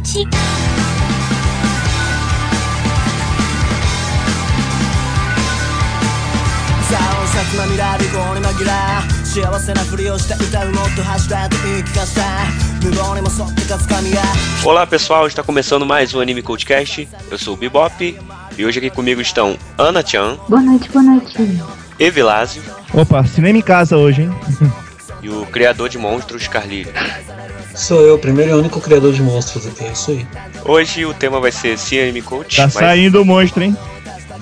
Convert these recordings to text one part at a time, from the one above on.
coach. Olá pessoal, está começando mais um Anime Coachcast. Eu sou o Bebop e hoje aqui comigo estão Ana Chan. Boa noite, boa noite. E Vilásio. Opa, cinema em casa hoje, hein? E o criador de monstros, Carlírio. Sou eu, o primeiro e único criador de monstros aqui, é isso aí. Hoje o tema vai ser Anime Coach. Tá mas... saindo o monstro, hein?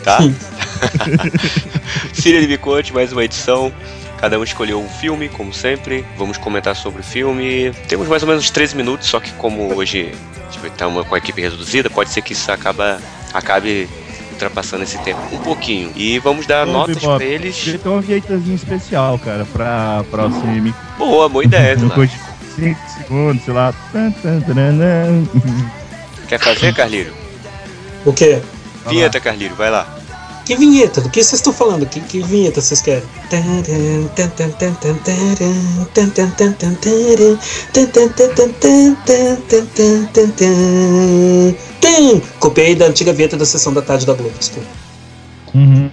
Tá? Anime Coach, mais uma edição. Cada um escolheu um filme, como sempre. Vamos comentar sobre o filme. Temos mais ou menos 13 minutos, só que como hoje a gente vai estar uma, com a equipe reduzida, pode ser que isso acaba, acabe ultrapassando esse tempo um pouquinho. E vamos dar Ô, notas pra eles. Ter um jeitozinho especial, cara, pra, pra o cinema. Boa, boa ideia, 5 segundos, sei lá. Quer fazer, Carlírio? O quê? Vinheta, Carlírio, vai lá. Que vinheta? Do que vocês estão falando? Que, que vinheta vocês querem? Copiei da antiga vinheta da sessão da tarde da Globo, desculpa. Uhum.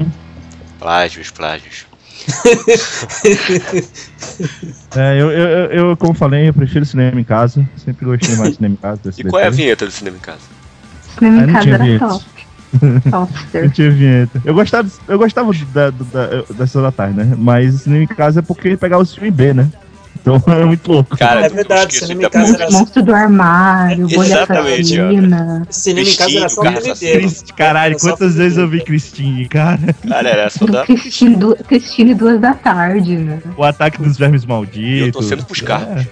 Plágios, plágios. É, eu, eu, eu, como falei, eu prefiro cinema em casa. Sempre gostei mais de cinema em casa. E qual é a vinheta do cinema em casa? Cinema em casa tinha era vinheta. top. Não tinha vinheta. Eu gostava, eu gostava da, da, da, da Sessão da Tarde, né? Mas o cinema em casa é porque ele pegava o filme B, né? Então é muito louco. Cara, É verdade, da em casa música. era- Monstro do armário, bolha Exatamente, assassina. Cinema em casa era só um Caralho, Era quantas vezes eu vi. Cristine, cara? Cara, era só da. Cristine, du Cristine duas da tarde, né? O ataque dos vermes E malditos. eu tô sendo pros carros.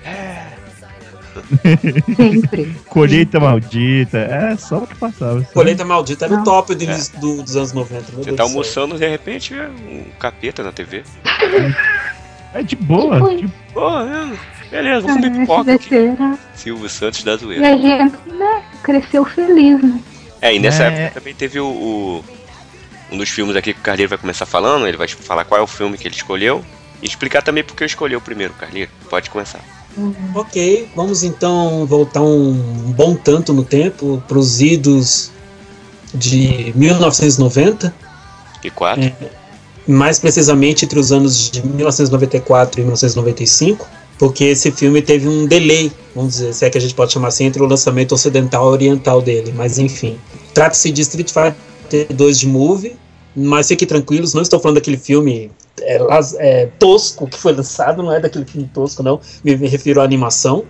Sempre. Colheita maldita. É só o que passava. sabe? Colheita Maldita era o Não. top do, início do- dos anos 90. meu Você tá almoçando de repente um capeta na TV. É de boa. Tipo, de- Pô, é, beleza, Ah, comer pipoca aqui. Silvio Santos da E zoeira. a gente, né, cresceu feliz, né? É, e nessa É. época também teve o, o- Um dos filmes aqui que o Carlinhos vai começar falando, ele vai falar qual é o filme que ele escolheu. E explicar também porque eu escolhi o primeiro, Carlinhos. Pode começar. Ok, vamos então voltar um bom tanto no tempo para os idos de 1990, E quatro. É. mais precisamente entre os anos de 1994 e 1995, porque esse filme teve um delay, vamos dizer, se é que a gente pode chamar assim, entre o lançamento ocidental e oriental dele, mas enfim. Trata-se de Street Fighter 2 de Movie, mas fiquem tranquilos, não estou falando daquele filme é, é, tosco que foi lançado, não é daquele filme tosco, não, me, me refiro à animação.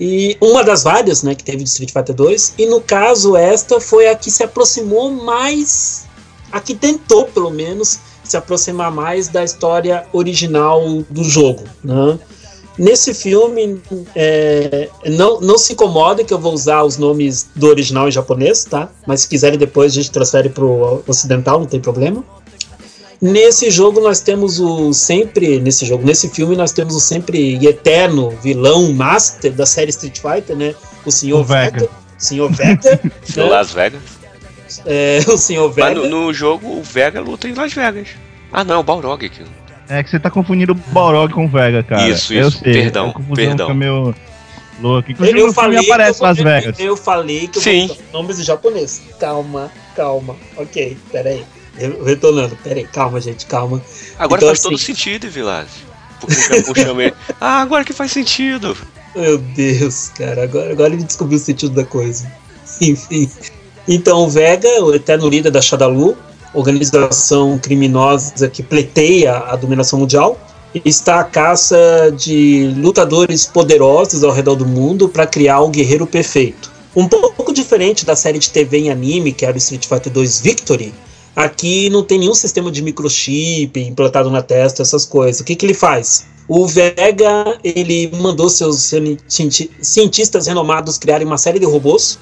E uma das várias, né, que teve de Street Fighter 2, e no caso esta foi a que se aproximou mais, a que tentou pelo menos se aproximar mais da história original do jogo, né? Nesse filme, é, não, não se incomodem que eu vou usar os nomes do original em japonês, tá? Mas se quiserem depois a gente transfere pro ocidental, não tem problema. Nesse jogo nós temos o sempre, nesse jogo, nesse filme nós temos o sempre e eterno vilão master da série Street Fighter, né? O Sr. O Vega. Vega. Sr. Vega. No né? Las Vegas. É, o. Mas Vega. no, no jogo, o Vega luta em Las Vegas. Ah, não, o Balrog aqui. É que você tá confundindo o Balrog com o Vega, cara. Isso, Eu isso. sei, Perdão, confusão perdão. fica meio louca. Inclusive, Eu, falei aparece que eu, Las Vegas. eu falei que eu Sim. nomes em japonês. Calma, calma. Ok, peraí. Retornando, peraí, calma, gente, calma. Agora Então, faz assim- todo sentido, Vilásio. Porque o ele. Ah, agora que faz sentido. Meu Deus, cara, agora, agora ele descobriu o sentido da coisa. Enfim. Então, o Vega, o eterno líder da Shadalu, organização criminosa que pleiteia a dominação mundial, está à caça de lutadores poderosos ao redor do mundo para criar o guerreiro perfeito. Um pouco diferente da série de TV em anime, que era o Street Fighter 2 Victory, aqui não tem nenhum sistema de microchip implantado na testa, essas coisas. O que, que ele faz? O Vega ele mandou seus cienti- cientistas renomados criarem uma série de robôs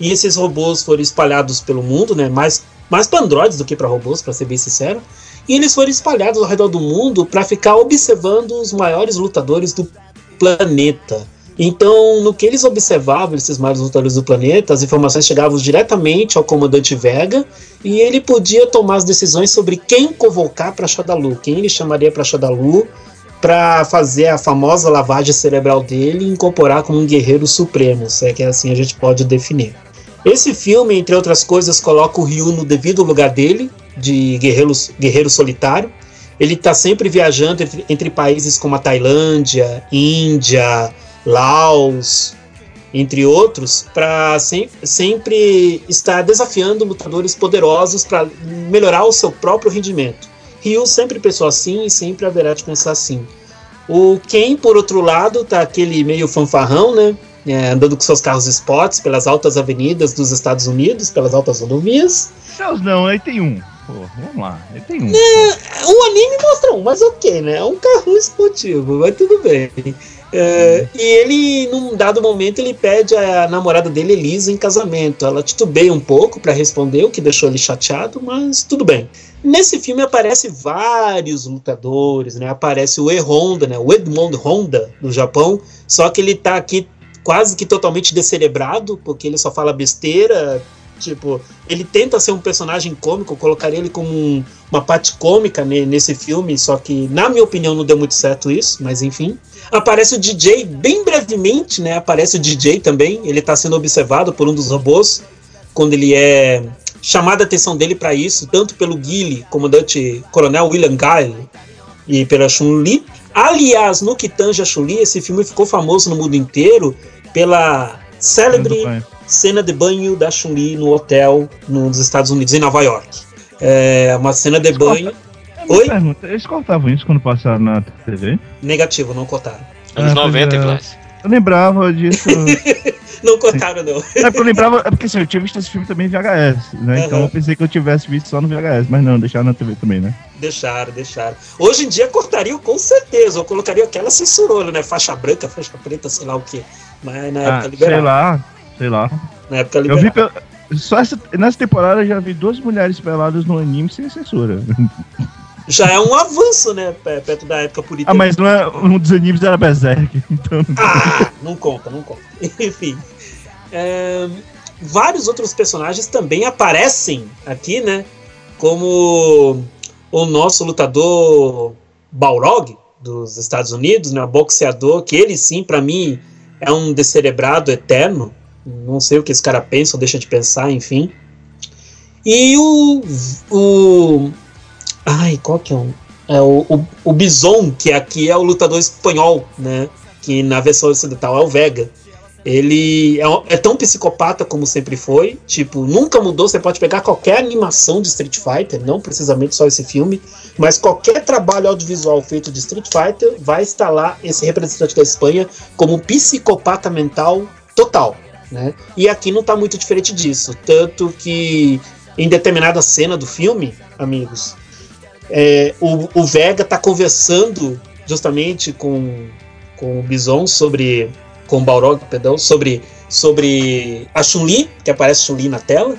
e esses robôs foram espalhados pelo mundo, né? Mais mais para androides do que para robôs, para ser bem sincero. E eles foram espalhados ao redor do mundo para ficar observando os maiores lutadores do planeta. Então, no que eles observavam, esses maiores lutadores do planeta, as informações chegavam diretamente ao comandante Vega e ele podia tomar as decisões sobre quem convocar para Shadalu, quem ele chamaria para Shadalu para fazer a famosa lavagem cerebral dele e incorporar como um guerreiro supremo, se é que assim a gente pode definir. Esse filme, entre outras coisas, coloca o Ryu no devido lugar dele, de guerreiro, guerreiro solitário. Ele está sempre viajando entre, entre países como a Tailândia, Índia, Laos, entre outros, para sem, sempre estar desafiando lutadores poderosos para melhorar o seu próprio rendimento. Ryu sempre pensou assim e sempre haverá de pensar assim. O Ken, por outro lado, tá aquele meio fanfarrão, né? É, andando com seus carros esportes pelas altas avenidas dos Estados Unidos, pelas altas rodovias. Não, aí tem um. Pô, vamos lá, aí tem um. É, o anime mostra um, mas ok, né? É um carro esportivo, mas tudo bem. É, e ele, num dado momento, ele pede a namorada dele, Elisa, em casamento. Ela titubeia um pouco para responder, o que deixou ele chateado, mas tudo bem. Nesse filme aparece vários lutadores, né? Aparece o E-Honda, né? O Edmond Honda, do Japão, só que ele tá aqui quase que totalmente descerebrado, porque ele só fala besteira, Tipo, ele tenta ser um personagem cômico, colocaria ele como um, uma parte cômica nesse filme, só que, na minha opinião, não deu muito certo isso, mas enfim. Aparece o DJ bem brevemente, né? Aparece o DJ também, ele está sendo observado por um dos robôs, quando ele é chamada a atenção dele para isso, tanto pelo Guile, comandante coronel William Guile, e pela Chun-Li. Aliás, no que tange a Chun-Li, esse filme ficou famoso no mundo inteiro pela célebre cena de banho da Chun-Li no hotel nos Estados Unidos, em Nova York. É uma cena de banho. Oi? Pergunta, eles cortavam isso quando passaram na TV? Negativo, não cortaram. Anos ah, 90, é... Eu lembrava disso. não cortaram, não. É porque eu lembrava, é porque assim, eu tinha visto esse filme também em VHS, né? Uhum. Então eu pensei que eu tivesse visto só no VHS, mas não, deixaram na TV também, né? Deixaram, deixaram. Hoje em dia cortariam com certeza, ou colocaria aquela censurona, né? Faixa branca, faixa preta, sei lá o que. Mas na época ah, liberava. Sei lá, sei lá. Na época liberava. Eu vi, só essa, nessa temporada eu já vi duas mulheres peladas no anime sem censura. Já é um avanço, né? Perto da época política. Ah, mas não é, um dos animes era Berserk, então. Ah, não conta, não conta. Enfim. É, vários outros personagens também aparecem aqui, né? Como o nosso lutador Balrog dos Estados Unidos, né? Boxeador, que ele sim, para mim, é um descerebrado eterno. Não sei o que esse cara pensa ou deixa de pensar, enfim. E o. o ai, qual que é um? É o, o, o Bison, que aqui é o lutador espanhol, né? Que na versão ocidental é o Vega. Ele é, é, tão psicopata como sempre foi. Tipo, nunca mudou. Você pode pegar qualquer animação de Street Fighter, não precisamente só esse filme, mas qualquer trabalho audiovisual feito de Street Fighter vai lá esse representante da Espanha como psicopata mental total. Né? E aqui não está muito diferente disso. Tanto que em determinada cena do filme, amigos, é, o, o Vega está conversando justamente com, com o Bison sobre com o Balrog, perdão, sobre, sobre a Chun-Li, que aparece Chun-Li na tela,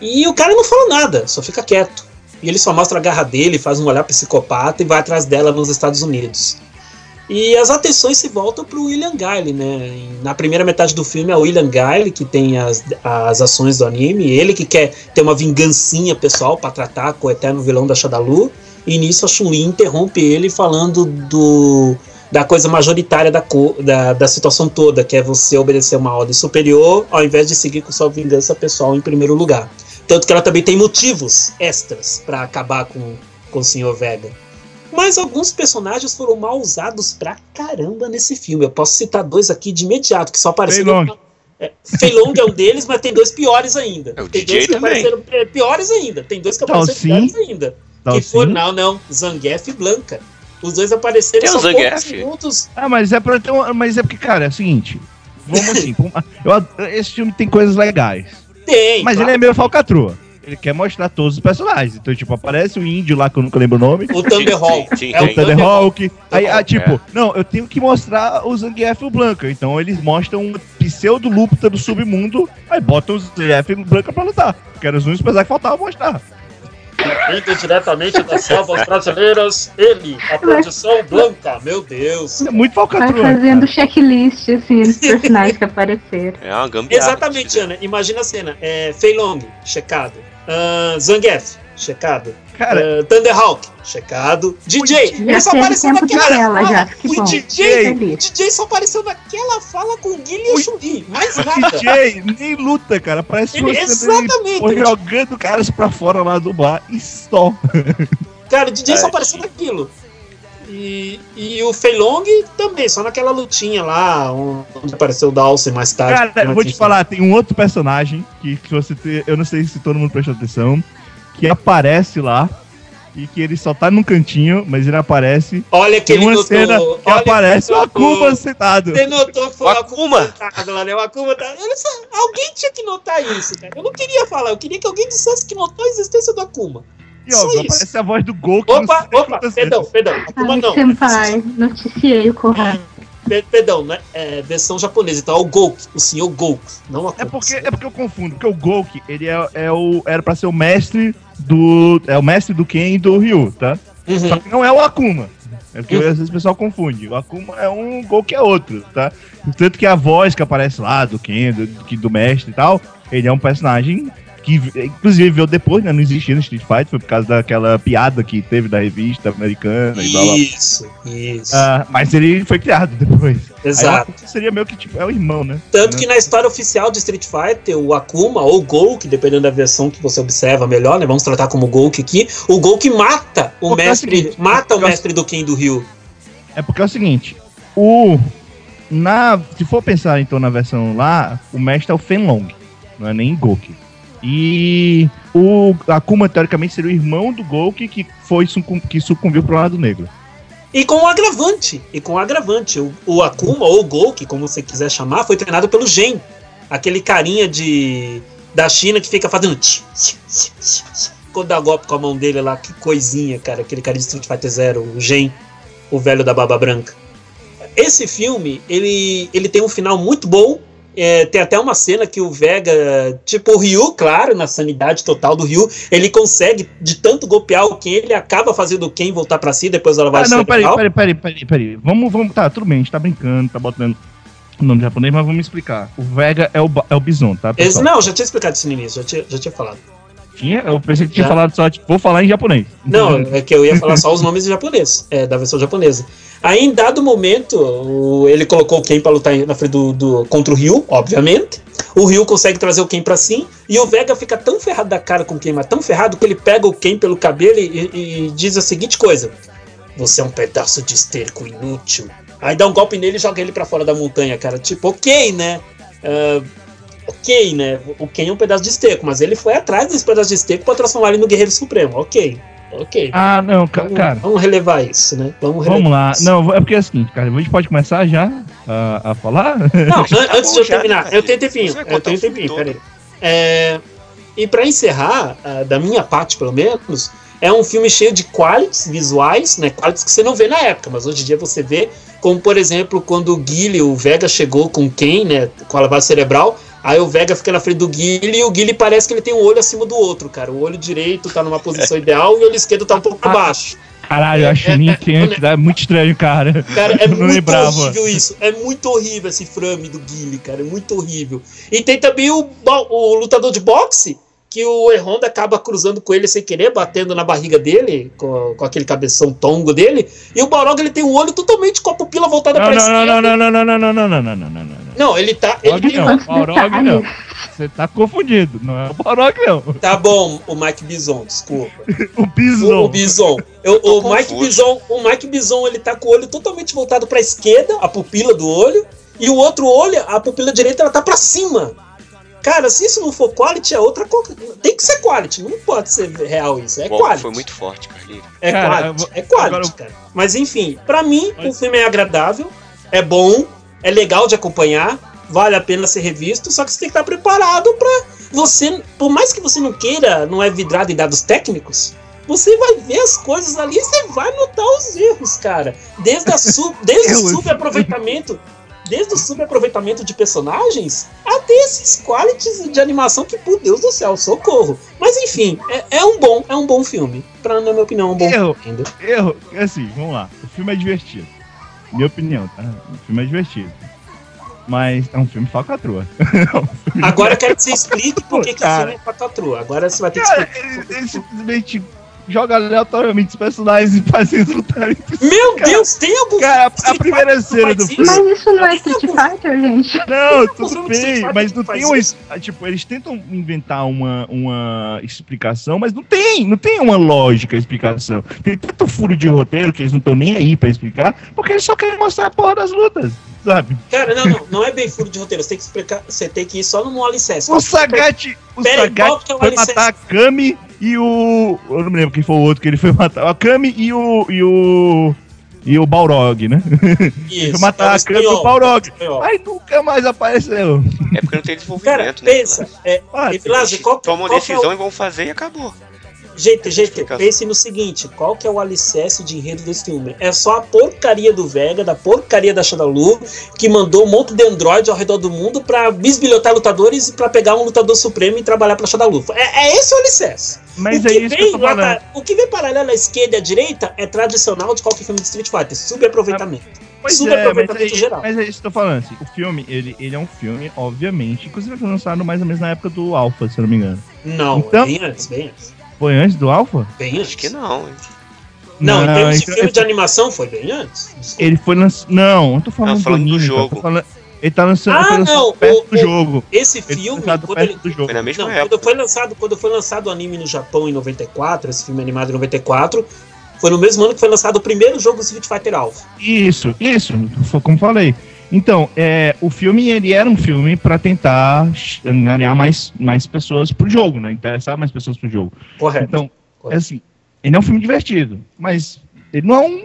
e o cara não fala nada, só fica quieto. E ele só mostra a garra dele, faz um olhar psicopata e vai atrás dela nos Estados Unidos. E as atenções se voltam para o William Guile, né? Na primeira metade do filme é o William Guile que tem as, as ações do anime, ele que quer ter uma vingancinha pessoal para tratar com o eterno vilão da Shadalu. E nisso a Chun-Li interrompe ele falando do da coisa majoritária da, da, da situação toda, que é você obedecer uma ordem superior ao invés de seguir com sua vingança pessoal em primeiro lugar. Tanto que ela também tem motivos extras para acabar com, com o Sr. Vega. Mas alguns personagens foram mal usados pra caramba nesse filme. Eu posso citar dois aqui de imediato, que só apareceram. É, Feilong é um deles, mas tem dois piores ainda. É, o tem DJ dois que também. apareceram é, piores ainda. Tem dois que apareceram piores ainda. Que foram, não, não, Zangief e Blanca. Os dois apareceram só poucos minutos. Ah, mas é pra ter um, Mas é porque, cara, é o seguinte. Vamos assim. eu, esse filme tem coisas legais. Tem. Mas claro. ele é meio falcatrua. Ele quer mostrar todos os personagens. Então, tipo, aparece o índio lá que eu nunca lembro o nome. O Thunderhawk. é o Thunderhawk. Aí, ah, tipo, é. não, eu tenho que mostrar o Zangief e o Blanca. Então eles mostram um pseudo luta do submundo. Aí botam o Zangief e o Blanca pra lutar. Que eram os únicos personagens que faltavam mostrar. Vindo diretamente das selvas brasileiras, ele, a produção Blanca, meu Deus. É muito falcatrua. Vai fazendo checklist, assim, dos personagens que apareceram. É uma gambiarra. Exatamente, Ana. Imagina a cena. É, Fei Long, checado. Uh, Zangief, checado. Cara, Uh, Thunderhawk, checado. DJ, ele só teve apareceu naquela já, que o bom. DJ. DJ só apareceu naquela fala com o Guilherme e o. Mais o nada. DJ nem luta, cara. Parece Ele- exatamente. foi jogando caras pra fora lá do bar e só. Cara, o DJ só Ai, apareceu naquilo. E, e o Feilong também, só naquela lutinha lá, onde apareceu o Dawson mais tarde. Cara, eu vou te falar, tem um outro personagem que, que você te, eu não sei se todo mundo prestou atenção, que aparece lá e que ele só tá num cantinho, mas ele aparece. Olha que Tem ele uma notou. cena que olha aparece o. Akuma sentado. Você notou que foi O Akuma Akuma. sentado lá, né? O Akuma tá... Olha só, alguém tinha que notar isso, cara. Eu não queria falar, eu queria que alguém dissesse que notou a existência do Akuma. E ó, aparece a voz do Gol não Opa, opa, perdão, perdão. Akuma não. senpai, noticiei o correto. Per- Perdão, né? É, versão japonesa, então é o Goku, o senhor Goku, não o Akuma. É porque, é porque eu confundo, porque o Golki, ele é, é o, era pra ser o mestre do. É o mestre do Ken e do Ryu, tá? Uhum. Só que não é o Akuma. É porque às vezes o pessoal confunde. O Akuma é um Golki é outro, tá? Tanto que a voz que aparece lá do Ken, do, do, do mestre e tal, ele é um personagem que, inclusive, veio depois, né? Não existia no Street Fighter, foi por causa daquela piada que teve da revista americana e blá blá. Isso, isso. Ah, mas ele foi criado depois. Aí Exato. Akuma seria meio que tipo, é o irmão, né? Tanto que na história oficial de Street Fighter, o Akuma ou Golk, dependendo da versão que você observa melhor, né? Vamos tratar como Golk aqui. O Golk mata o Porque é o mestre, seguinte, mata o é o- mestre do Ken do Rio. É porque é o seguinte, o na se for pensar então na versão lá, o mestre é o Fenlong, não é nem Goki. E o Akuma teoricamente seria o irmão do Goki que foi que sucumbiu pro lado negro. E com o agravante, e com o agravante, o, o Akuma ou Golk, como você quiser chamar, foi treinado pelo Gen, aquele carinha de da China que fica fazendo quando dá golpe com a mão dele lá, que coisinha, cara, aquele cara de Street Fighter Zero, o Gen, o velho da baba branca. Esse filme, ele, ele tem um final muito bom. É, tem até uma cena que o Vega, tipo o Ryu, claro, na sanidade total do Ryu, ele consegue, de tanto golpear o Ken, ele acaba fazendo o Ken voltar pra si, depois ela vai Ah, não, peraí, peraí, peraí, peraí, peraí. Vamos, vamos, tá, tudo bem, a gente tá brincando, tá botando o nome japonês, mas vamos explicar. O Vega é o, é o Bison, tá? Pessoal? não, já tinha explicado isso no início, já tinha, já tinha falado. Tinha? Eu pensei que tinha Já. falado só, tipo, vou falar em japonês. Não, é que eu ia falar só os nomes em japonês, é, da versão japonesa. Aí, em dado momento, o- ele colocou o Ken pra lutar na frente do, do- contra o Ryu, obviamente. O Ryu consegue trazer o Ken pra si, e o Vega fica tão ferrado da cara com o Ken, mas tão ferrado que ele pega o Ken pelo cabelo e, e diz a seguinte coisa: Você é um pedaço de esterco inútil. Aí dá um golpe nele e joga ele pra fora da montanha, cara. Tipo, ok, né? Ah, ok, né? O Ken é um pedaço de esterco, mas ele foi atrás desse pedaço de esterco pra transformar ele no Guerreiro Supremo. Ok, ok. Ah, não, ca- Vamos, cara. vamos relevar isso, né? Vamos, relevar Vamos lá. isso. Não, é porque é o seguinte, cara, a gente pode começar já a, a falar? Não, an- Tá antes bom de eu já, terminar, eu tenho tempinho. Eu tenho tempinho, peraí. É, e pra encerrar, ah, da minha parte pelo menos, é um filme cheio de qualities visuais, né? Qualities que você não vê na época, mas hoje em dia você vê, como por exemplo, quando o Guile, o Vega chegou com quem, né? Com a lavagem cerebral. Aí o Vega fica na frente do Guile e o Guile parece que ele tem um olho acima do outro, cara. O olho direito tá numa posição ideal e o olho esquerdo tá um pouco abaixo. Caralho, eu acho É, é, é muito estranho, cara. Cara, é muito lembrava. horrível isso. É muito horrível esse frame do Guile, cara. É muito horrível. E tem também o, o lutador de boxe, que o E-Honda acaba cruzando com ele sem querer, batendo na barriga dele, com, com aquele cabeção tongo dele. E o Balrog, ele tem o olho totalmente com a pupila voltada Não, pra não, esquerda. não, não, não, não, não, não, não, não, não, não, não, não. Não, ele tá. Ele Balrog não, Balrog não. Você tá confundido, não é o Balrog não. Tá bom, o Mike Bison, desculpa. O O, Bison. o Bison. Eu- o, Mike. Bison o Mike Bison, ele tá com o olho totalmente voltado pra esquerda, a pupila do olho, e o outro olho, a pupila direita, ela tá pra cima. Cara, se isso não for quality, é outra coisa. Tem que ser quality, não pode ser real isso. É Bom, quality. foi muito forte, Carlinhos. É Cara, quality, vou- é quality, eu- cara. Mas enfim, pra mim, o filme é agradável, é bom, é legal de acompanhar, vale a pena ser revisto, só que você tem que estar preparado pra você, por mais que você não queira, não é vidrado em dados técnicos, você vai ver as coisas ali e você vai notar os erros, cara. Desde, a su- desde o subaproveitamento. Desde o subaproveitamento de personagens até esses qualities de animação que, por Deus do céu, socorro. Mas enfim, é, é um bom, é um bom filme. Pra, na minha opinião, é um bom Erro. filme. ainda. Erro, assim, vamos lá. O filme é divertido. Minha opinião, tá? O filme é divertido. Mas é um filme falcatrua. Agora eu quero que você explique por que, que o filme é falcatrua. Agora você vai ter que explicar. ele, ele simplesmente joga aleatoriamente os personagens e faz eles lutarem. Meu Cara, Deus, tem algum Cara, a Street primeira cena do filme. Mas isso não é Street Fighter, gente. Não, tudo bem, mas não tem uma. Tipo, eles tentam inventar uma, uma explicação, mas não tem, não tem uma lógica a explicação. Tem tanto furo de roteiro que eles não estão nem aí pra explicar, porque eles só querem mostrar a porra das lutas, sabe? Cara, não, não, não é bem furo de roteiro. Você tem que explicar, você tem que ir só no alicerce. O Sagat, o Sagat foi alicerce? matar a Kami e o. Eu não me lembro quem foi o outro que ele foi matar. A Kami e o. E o. E o Balrog, né? Ele Isso, foi matar é o a Kami e o Balrog. Aí nunca mais apareceu. É porque não tem Cara, desenvolvimento, né? pensa, é, Ah, e, Vilásio, qual, Tomam qual que é decisão o, e vão fazer e acabou. Gente, gente, pense no seguinte: qual que é o alicerce de enredo desse filme? É só a porcaria do Vega, da porcaria da Shadalu, que mandou um monte de android ao redor do mundo pra bisbilhotar lutadores e pra pegar um lutador supremo e trabalhar pra Shadalu. É, é esse o alicerce. Mas o, é que isso que eu vem tô falando. o que vem paralelo à esquerda e à direita é tradicional de qualquer filme de Street Fighter, subaproveitamento. Pois Super é, mas aproveitamento é, geral. mas é isso que eu tô falando. Assim, o filme, ele, ele é um filme, obviamente. Inclusive foi lançado mais ou menos na época do Alpha, se eu não me engano. Não, Então- é bem antes, bem antes. Foi antes do Alpha? Bem antes. Acho que não. Não, em termos de então- filme de animação foi bem antes. Desculpa. Ele foi lançado. Não, eu tô falando, Não, falando do anime, cara. jogo. Falando- Ele tá lançando, Ah, foi lançado não, perto o- do o- jogo. Esse Ele foi filme, lançado quando ele, do jogo. Foi na mesma Não, época. quando foi lançado, quando foi lançado o anime no Japão em 94, esse filme animado em 94, foi no mesmo ano que foi lançado o primeiro jogo do Street Fighter Alpha. Isso, isso, foi como falei. Então, é, o filme ele era um filme pra tentar angariar mais, mais pessoas pro jogo, né? Interessar mais pessoas pro jogo. Correto. Então, é Correto. assim, ele é um filme divertido, mas ele não é um.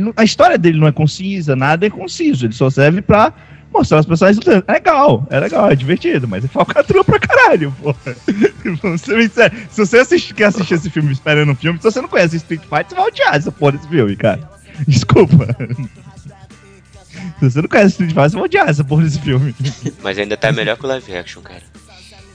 não- a história dele não é concisa, nada é conciso. Ele só serve pra mostrar as pessoas lutando. É legal, é legal, é divertido, mas é falcatrua pra caralho, porra. Sérios. Se você assiste, quer assistir esse filme esperando um filme, se você não conhece Street Fighter, você vai odiar essa porra desse filme, cara. Desculpa. Se você não conhece Street Fighter, você vai odiar essa porra desse filme. Mas ainda tá melhor que o live action, cara.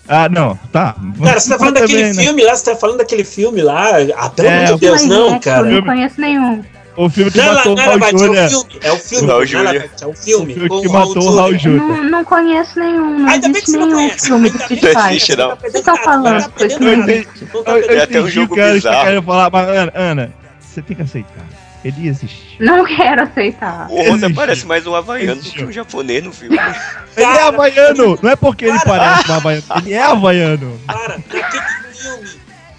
Ah, não, tá. Cara, você tá falando Também, daquele né? filme lá, você tá falando daquele filme lá. Ah, pelo É, amor de Deus, não, é, cara. Eu não conheço nenhum. O filme que Não, é matou o não é Raul Labate, é o filme. É o filme. O é É o filme. O filme com que o Raul matou o Raul Júlia. Júlia. Não, não conheço nenhum. Não Ainda bem que existe você não nenhum conhece. filme do Street que Não Fighter. existe, não. O que você tá falando? Não nada. existe. Não tá Eu, eu até um entendi o jogo cara que querem falar, mas Ana, Ana, você tem que aceitar. Ele existe. Não quero aceitar. O Honda Existe. parece mais um havaiano do que Existe. um japonês no filme. Ele é havaiano! Não é porque ele Para. parece um havaiano, ele é havaiano. Para, naquele filme,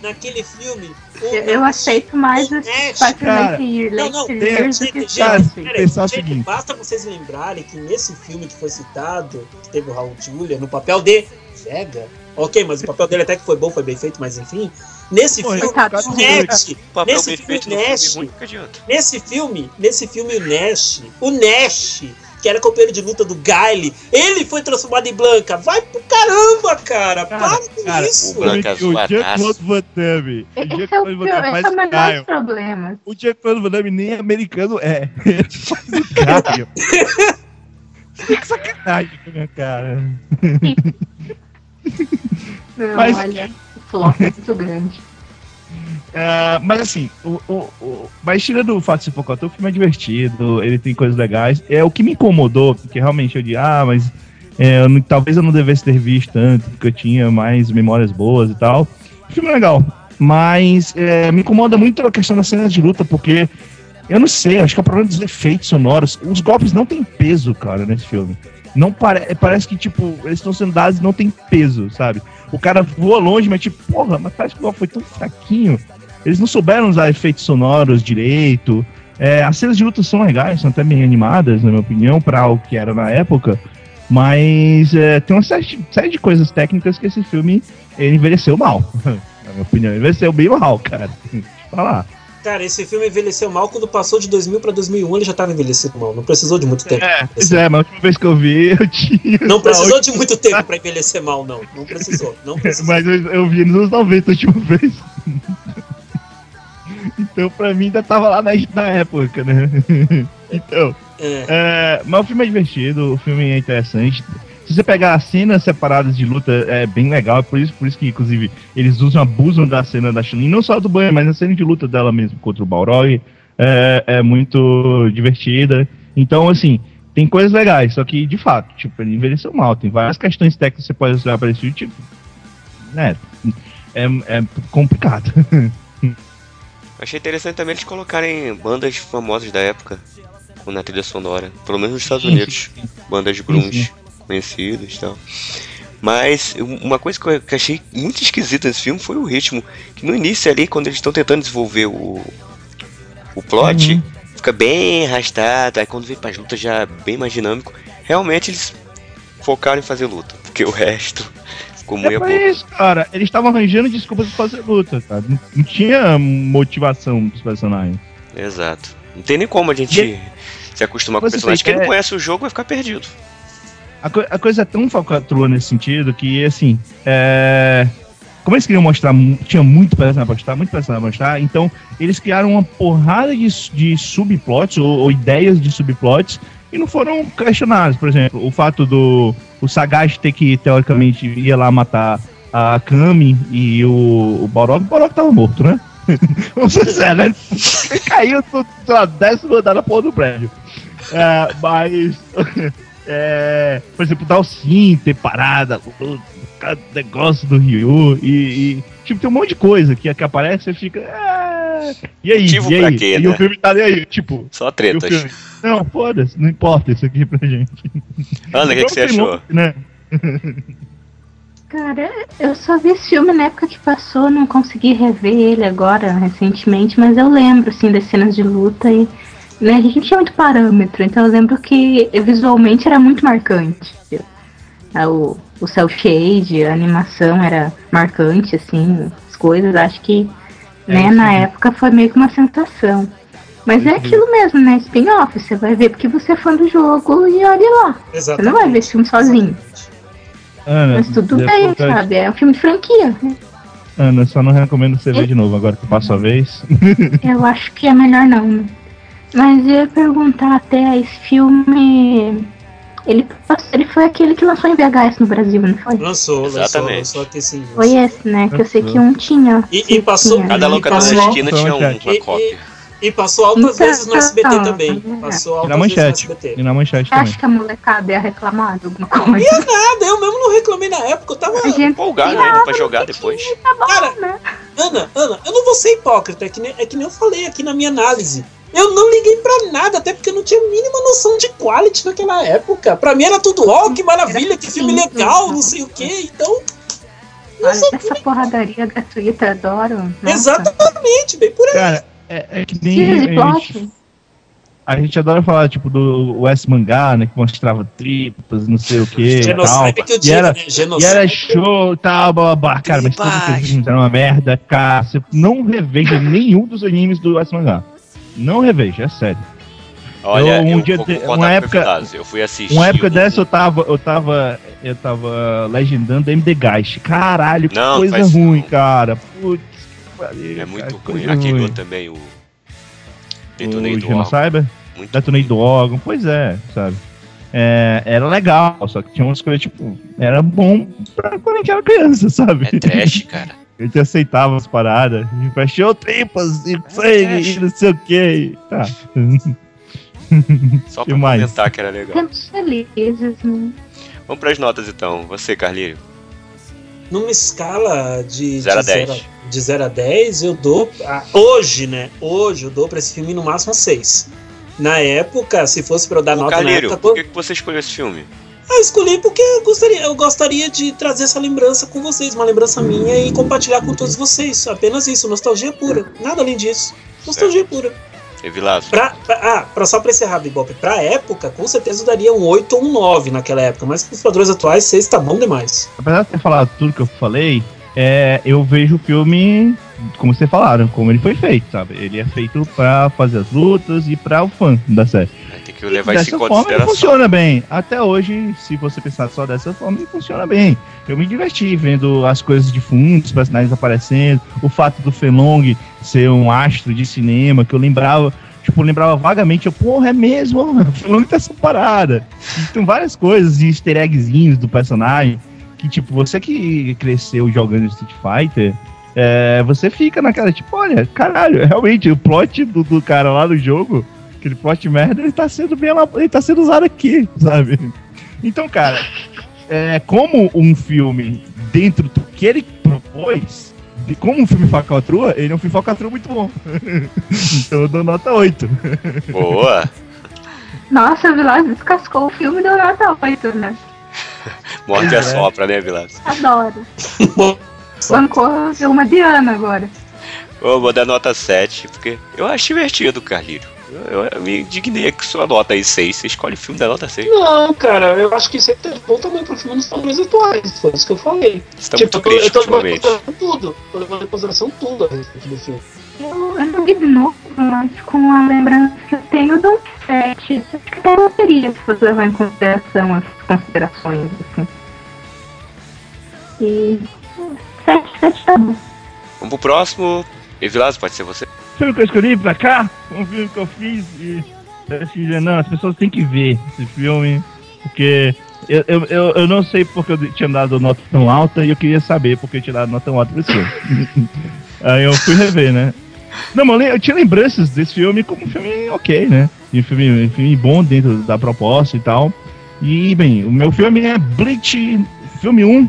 naquele filme. Eu, eu aceito mais o Street Fighter Cara, Não, não, Years do gente, que. Peraí, pensar o seguinte. basta vocês lembrarem que nesse filme que foi citado, que teve o Raul Julia, no papel de Vega, ok, mas o papel dele até que foi bom, foi bem feito, mas enfim, nesse Pô, filme, o Nash, Nesse filme, Nash. ruim, que adianta. nesse filme, nesse filme o Nash, o Nash, que era companheiro de luta do Guile, ele foi transformado em Blanca. Vai pro caramba, cara, Cara, para com cara, isso. o Blanca o Jean-Claude. Van Damme. O Esse é Jean-Claude Van Damme faz é Caio. dos problemas. O Jean-Claude Van Damme nem americano é. Ele faz o Caio. Que sacanagem minha cara. Não, Mas- olha, muito grande. Ah, mas assim, o, o, o, mas tirando o fato de ser focado, o filme é divertido, ele tem coisas legais. É o que me incomodou, porque realmente eu disse, ah, mas é, eu talvez eu não devesse ter visto tanto, porque eu tinha mais memórias boas e tal. O filme é legal, mas é, me incomoda muito a questão das cenas de luta, porque eu não sei, acho que é o problema dos efeitos sonoros. Os golpes não têm peso, cara, nesse filme. Não pare, parece que, tipo, eles estão sendo dados e não tem peso, sabe? O cara voa longe, mas tipo, porra, mas parece que o golpe foi tão fraquinho. Eles não souberam usar efeitos sonoros direito. É, as cenas de luta são legais, são até bem animadas, na minha opinião, para o que era na época. Mas é, tem uma série, série de coisas técnicas que esse filme ele envelheceu mal. na minha opinião, envelheceu bem mal, cara. Deixa eu falar. Cara, esse filme envelheceu mal quando passou de 2000 pra 2001, ele já tava envelhecido mal. Não precisou de muito tempo. É, é, mas a última vez que eu vi, eu tinha. Não precisou de muito tempo pra envelhecer mal, não. Não precisou. Não precisou. Mas eu, eu vi nos anos 90 a última vez. então, pra mim, ainda tava lá na, na época, né? então. É. É, mas o filme é divertido, o filme é interessante. Se você pegar as cenas separadas de luta, é bem legal. É por isso, por isso que, inclusive, eles usam, abusam da cena da Chun-Li, não só do banho, mas a cena de luta dela mesmo contra o Balrog. É, é muito divertida. Então, assim, tem coisas legais, só que, de fato, tipo, ele envelheceu mal. Tem várias questões técnicas que você pode usar para esse filme, tipo, né, é, é complicado. Achei interessante também eles colocarem bandas famosas da época na trilha sonora. Pelo menos nos Estados Unidos. Bandas grunge conhecidas e tal. Mas uma coisa que eu achei muito esquisita nesse filme foi o ritmo. Que no início ali, quando eles estão tentando desenvolver o, o plot, uhum. fica bem arrastado. Aí quando vem para as lutas já bem mais dinâmico. Realmente eles focaram em fazer luta. Porque o resto ficou muito é isso, cara. Eles estavam arranjando desculpas para fazer luta, cara. Não, não, tinha motivação dos personagens. Exato. Não tem nem como a gente e... se acostumar com o personagem. Quem não conhece o jogo vai ficar perdido. A, co a coisa é tão falcatrua nesse sentido que, assim, é... como eles queriam mostrar, tinha muito personagem pra mostrar, muito personagem pra mostrar, então eles criaram uma porrada de, de subplots ou, ou ideias de subplots e não foram questionados. Por exemplo, o fato do o Sagash ter que, teoricamente, ia lá matar a Kami e o, o Balrog. O Balrog tava morto, né? Vamos dizer, né? Ele caiu, sei lá, décimo andar na porra do prédio. É, mas é, por exemplo, dar o sim, ter parada, o, negócio do Ryu e, e, tipo, tem um monte de coisa que, que aparece e fica. Ah, e aí? Motivo e aí? Quê, e né? o filme tá aí, tipo. Só tretas. não, foda-se, não importa isso aqui pra gente. Ana, o que, que você achou? né? Cara, eu só vi esse filme na época que passou, não consegui rever ele agora, recentemente, mas eu lembro, assim, das cenas de luta e né, a gente não tinha muito parâmetro, então eu lembro que visualmente era muito marcante. O, o cel shade, a animação era marcante, assim, as coisas, acho que né, é, na época foi meio que uma sensação. Mas é uhum. aquilo mesmo, né? Spin-off, você vai ver porque você é fã do jogo e olha lá. Exatamente. Você não vai ver esse filme sozinho. Ana, Mas tudo bem, sabe? É um filme de franquia. Né? Ana, só não recomendo você ver de novo agora que passa a vez. Eu acho que é melhor não, né? Mas eu ia perguntar até, esse filme. Ele, ele foi aquele que lançou em VHS no Brasil, não foi? Lançou, Exatamente. lançou, lançou aqui sim. Foi esse, né? Que eu sei que um tinha. E, e passou. Tinha, cada locadora da esquina tinha um, uma cópia. E passou altas então, vezes no SBT então, também. Passou altas e na manchete. E na manchete também. Acho que a molecada ia reclamar de alguma coisa. Não ia nada, eu mesmo não reclamei na época. Eu tava empolgado né, pra jogar depois. Tá bom, Cara, né? Ana, Ana, eu não vou ser hipócrita, é que, nem, é que nem eu falei aqui na minha análise. Eu não liguei pra nada, até porque eu não tinha a mínima noção de quality naquela época. Pra mim era tudo, ó, oh, que maravilha, que filme legal, não sei o que, então. Essa porradaria gratuita, adoro. Nossa. Exatamente, bem por aí. Cara, é, é que nem. A gente, a gente adora falar, tipo, do West Mangá, né? Que mostrava tripas, não sei o que. Genocide tal. que eu digo, e era, né? E era show e tal, blá, blá, blá. Cara, mas tudo que era uma merda, cara. Você não reveja nenhum dos animes do West Mangá. Não reveja, é sério. Olha, eu, um eu dia de, uma época, eu fui assistir. Uma época dessa eu tava, eu tava, eu tava legendando MD Geist. Caralho, que não, coisa ruim, não. cara. Putz, pariu, É muito cara, ruim. Aquele também, o Detonei do Órgão. Detonei do órgão, pois é, sabe? É, era legal, só que tinha umas coisas, tipo, era bom pra quando a gente era criança, sabe? É trash, cara. A gente aceitava as paradas. E fechou tripas e sangue e não sei o que. Tá. Só pra mais? comentar que era legal. Tempos felizes, né? Vamos pras notas então. Você, Carlinho. Numa escala de 0 a 10. de 0 a 10, eu dou. hoje, né? Hoje eu dou pra esse filme no máximo 6. Na época, se fosse pra eu dar Ô, nota Carlinho, na época. Por que você escolheu esse filme? Eu escolhi porque eu gostaria, eu gostaria de trazer essa lembrança com vocês, uma lembrança minha e compartilhar com todos vocês. Apenas isso, nostalgia pura. Nada além disso. Nostalgia certo. pura. E Vilaço? Pra, pra, ah, pra só pra encerrar, Bebop, pra época, com certeza eu daria um 8 ou um 9 naquela época, mas com os padrões atuais, 6 tá bom demais. Apesar de ter falado tudo que eu falei, é, eu vejo o filme, como vocês falaram, como ele foi feito, sabe? Ele é feito pra fazer as lutas e pra o fã da série que levar isso em consideração. Funciona bem. Até hoje, se você pensar só dessa forma, ele funciona bem. Eu me diverti vendo as coisas de fundo, os personagens aparecendo, o fato do Felong ser um astro de cinema, que eu lembrava, tipo, lembrava vagamente, eu, porra, é mesmo, o Felong tá essa parada. Tem várias coisas e easter eggzinhos do personagem, que, tipo, você que cresceu jogando Street Fighter, é, você fica naquela, tipo, olha, caralho, realmente, o plot do, do cara lá no jogo aquele plot merda, ele tá sendo bem ele tá sendo usado aqui, sabe? Então, cara, é, como um filme dentro do que ele propôs, de como um filme falcatrua, ele é um filme falcatrua muito bom. então eu dou nota 8. Boa! Nossa, o Vilas descascou o filme e deu nota 8, né? Morde a é. sopra, né, Vilas? Adoro. Bancou uma Diana agora. Eu vou dar nota 7, porque eu acho divertido, Carlírio. Eu, eu, me indignei com sua nota aí 6. Você escolhe filme da nota 6. Não, cara, eu acho que isso é bom também pro filme nos filmes atuais. Foi isso que eu falei. Você tá tipo, muito eu tô, eu tô levando tudo. Tô levando em consideração tudo a respeito do filme. Eu, eu não vi de novo, mas com a lembrança que eu tenho, eu dou um 7. Acho que até não seria se você levar em consideração as considerações, assim. E. 7, 7 bom. Vamos pro próximo. Evilásio, pode ser você? O filme que eu escolhi pra cá, um filme que eu fiz e eu não, as pessoas têm que ver esse filme, porque eu, eu, eu, eu, não sei porque eu tinha dado nota tão alta e eu queria saber porque eu tinha dado nota tão alta pra esse filme. Aí eu fui rever, né? Não, mas eu tinha lembranças desse filme como um filme ok, né? Um filme, um filme bom dentro da proposta e tal. E, bem, o meu filme é Bleach, filme 1,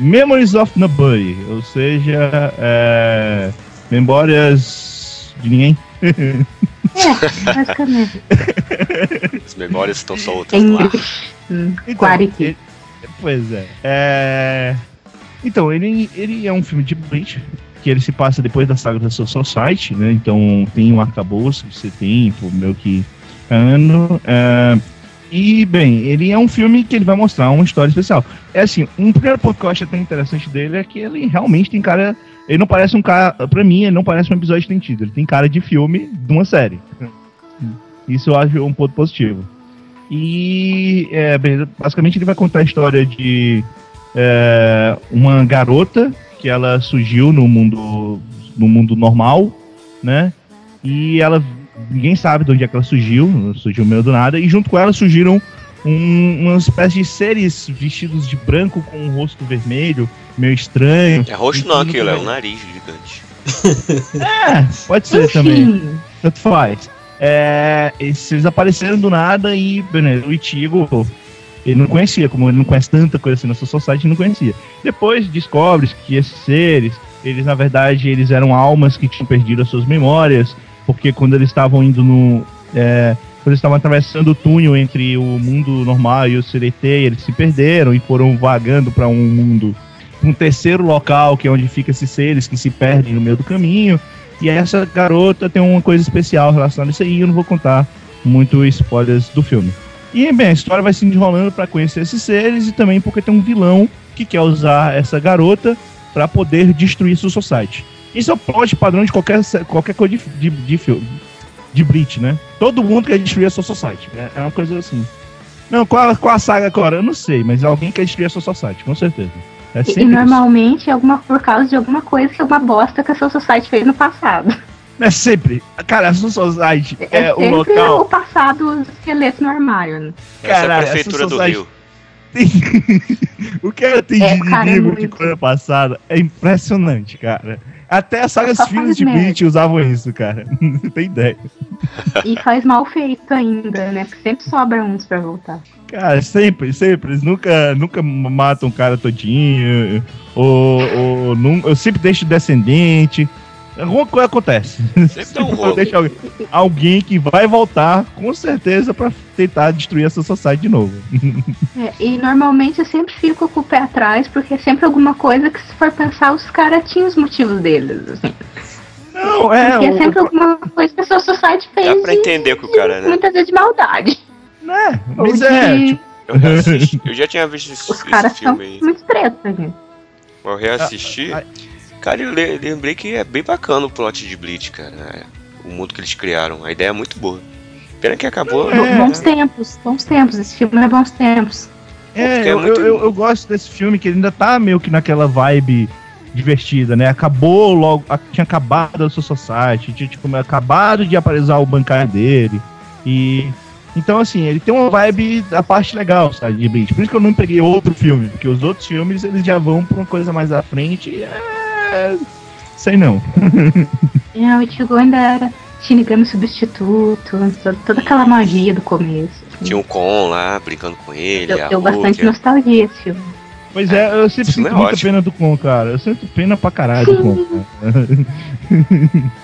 Memories of Nobody, ou seja, é, Memórias de ninguém. É, basicamente. As memórias estão soltas lá. Então, ele, pois é. é. Então, ele, ele é um filme de Bleach, que ele se passa depois da saga da Soul Society, né? Então tem um arcabouço que você tem, por meio que ano. É, e, bem, ele é um filme que ele vai mostrar uma história especial. É assim, um primeiro ponto que eu acho até interessante dele é que ele realmente tem cara. Ele não parece um cara. Pra mim, ele não parece um episódio estendido. Ele tem cara de filme de uma série. Isso eu acho um ponto positivo. E, é, bem, basicamente, ele vai contar a história de é, uma garota que ela surgiu no mundo, no mundo normal, né? E ela ninguém sabe de onde é que ela surgiu, surgiu meio do nada, e junto com ela surgiram um, uma espécie de seres vestidos de branco com um rosto vermelho, meio estranho. É rosto não aquilo, é um nariz gigante. é, pode ser Enfim. também. Tanto faz. É, eles apareceram do nada e né, o Itigo ele não conhecia, como ele não conhece tanta coisa assim na sua society, ele não conhecia. Depois descobre que esses seres, eles na verdade eles eram almas que tinham perdido as suas memórias porque quando eles estavam indo no. É, quando eles estavam atravessando o túnel entre o mundo normal e o CDT, eles se perderam e foram vagando para um mundo, um terceiro local, que é onde ficam esses seres que se perdem no meio do caminho. E essa garota tem uma coisa especial relacionada a isso aí, eu não vou contar muito spoilers do filme. E bem, a história vai se enrolando para conhecer esses seres e também porque tem um vilão que quer usar essa garota para poder destruir sua society. Isso é o plot padrão de qualquer, qualquer coisa de, de, de filme. De Bleach, né? Todo mundo quer destruir a sua society. É, é uma coisa assim. Não, qual, qual a saga agora? Eu não sei, mas alguém quer destruir a sua society, com certeza. É e, normalmente é alguma, por causa de alguma coisa que é uma bosta que a sua society fez no passado. É sempre. Cara, a sua society é, é o local. o passado esqueleto no armário. Né? Cara, é a prefeitura a do Rio. Tem... o que ela tem é, de cara, inimigo é muito... de coisa passada é impressionante, cara. Até as sagas filhas de Bleach usavam isso, cara. Não tem ideia. E faz mal feito ainda, né? Porque sempre sobra uns pra voltar. Cara, sempre, sempre. Eles nunca, nunca matam o cara todinho. Ou, ou, ou sempre deixo descendente. Alguma coisa acontece. Sempre dá um rolo. Deixa alguém, alguém que vai voltar, com certeza, para tentar destruir essa sociedade de novo. É, e normalmente eu sempre fico com o pé atrás, porque é sempre alguma coisa que, se for pensar, os caras tinham os motivos deles. Assim. Não, é. Porque é sempre alguma coisa que a sua sociedade fez. Dá pra entender que o cara, né? Muitas vezes de maldade. Né? Mas é. Tipo... Eu, já assisti, eu já tinha visto esse, Os caras são muito pretos, gente. Eu reassisti. Ah, ah, Cara, eu lembrei que é bem bacana o plot de Bleach, cara. É, o mundo que eles criaram. A ideia é muito boa. Pena que acabou. É. Bons tempos, bons tempos. Esse filme é bons tempos. É, é eu, muito... eu, eu, gosto desse filme que ele ainda tá meio que naquela vibe divertida, né? Acabou logo, tinha acabado a sua society, tinha tipo, acabado de aparecer o bancário dele. E então, assim, ele tem uma vibe da parte legal, sabe, de Bleach. Por isso que eu não peguei outro filme, porque os outros filmes eles já vão pra uma coisa mais à frente e é sei não. não, o Ichigo ainda era. Shinigami substituto, toda, aquela magia do começo. assim. Tinha o Con lá, brincando com ele, Deu, a deu bastante nostalgia esse filme. Pois é, eu sempre Isso sinto é muita ótimo. pena do Con, cara. Eu sinto pena pra caralho do Con.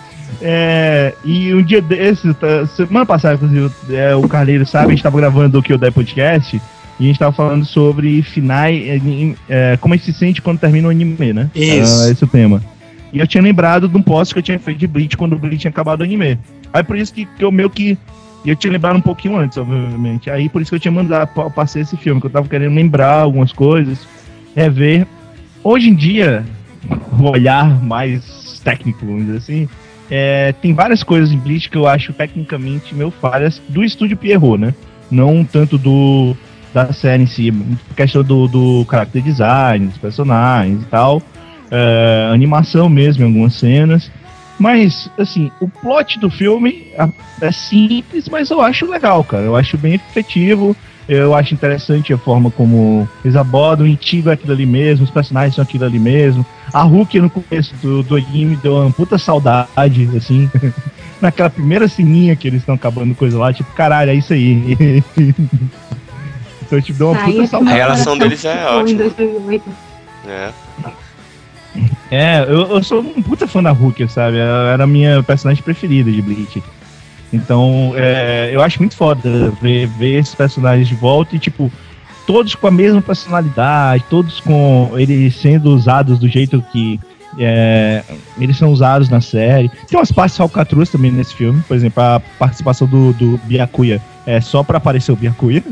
É, e um dia desses, tá, semana passada, inclusive, é, o Carneiro sabe, a gente tava gravando o dei podcast e a gente tava falando sobre finais, é, é, como a gente se sente quando termina o anime, né? Isso. Ah, esse é o tema. E eu tinha lembrado de um post que eu tinha feito de Bleach quando o Bleach tinha acabado o anime. Aí por isso que, que eu meio que. e Eu tinha lembrado um pouquinho antes, obviamente. Aí por isso que eu tinha mandado, pa- passei esse filme, que eu tava querendo lembrar algumas coisas, rever. Hoje em dia, o olhar mais técnico, vamos dizer assim, é, tem várias coisas em Bleach que eu acho tecnicamente meio falhas do estúdio Pierrot, né? Não tanto do da série em si, questão do, do character design, dos personagens e tal, é, animação mesmo em algumas cenas. Mas, assim, o plot do filme é simples, mas eu acho legal, cara. Eu acho bem efetivo. Eu acho interessante a forma como eles abordam, o Ichigo é aquilo ali mesmo, os personagens são aquilo ali mesmo. A Hulk no começo do, do anime deu uma puta saudade, assim. Naquela primeira sininha que eles estão acabando coisa lá, tipo, caralho, é isso aí. então, tipo, deu uma puta saudade. A relação deles é ótima. 2008. É. É, eu, eu sou um puta fã da Hulk, sabe? Ela era a minha personagem preferida de Bleach. Então, é, eu acho muito foda ver, ver esses personagens de volta e, tipo, todos com a mesma personalidade, todos com eles sendo usados do jeito que é, eles são usados na série. Tem umas partes falcatruas também nesse filme, por exemplo, a participação do, do Byakuya é só pra aparecer o Byakuya.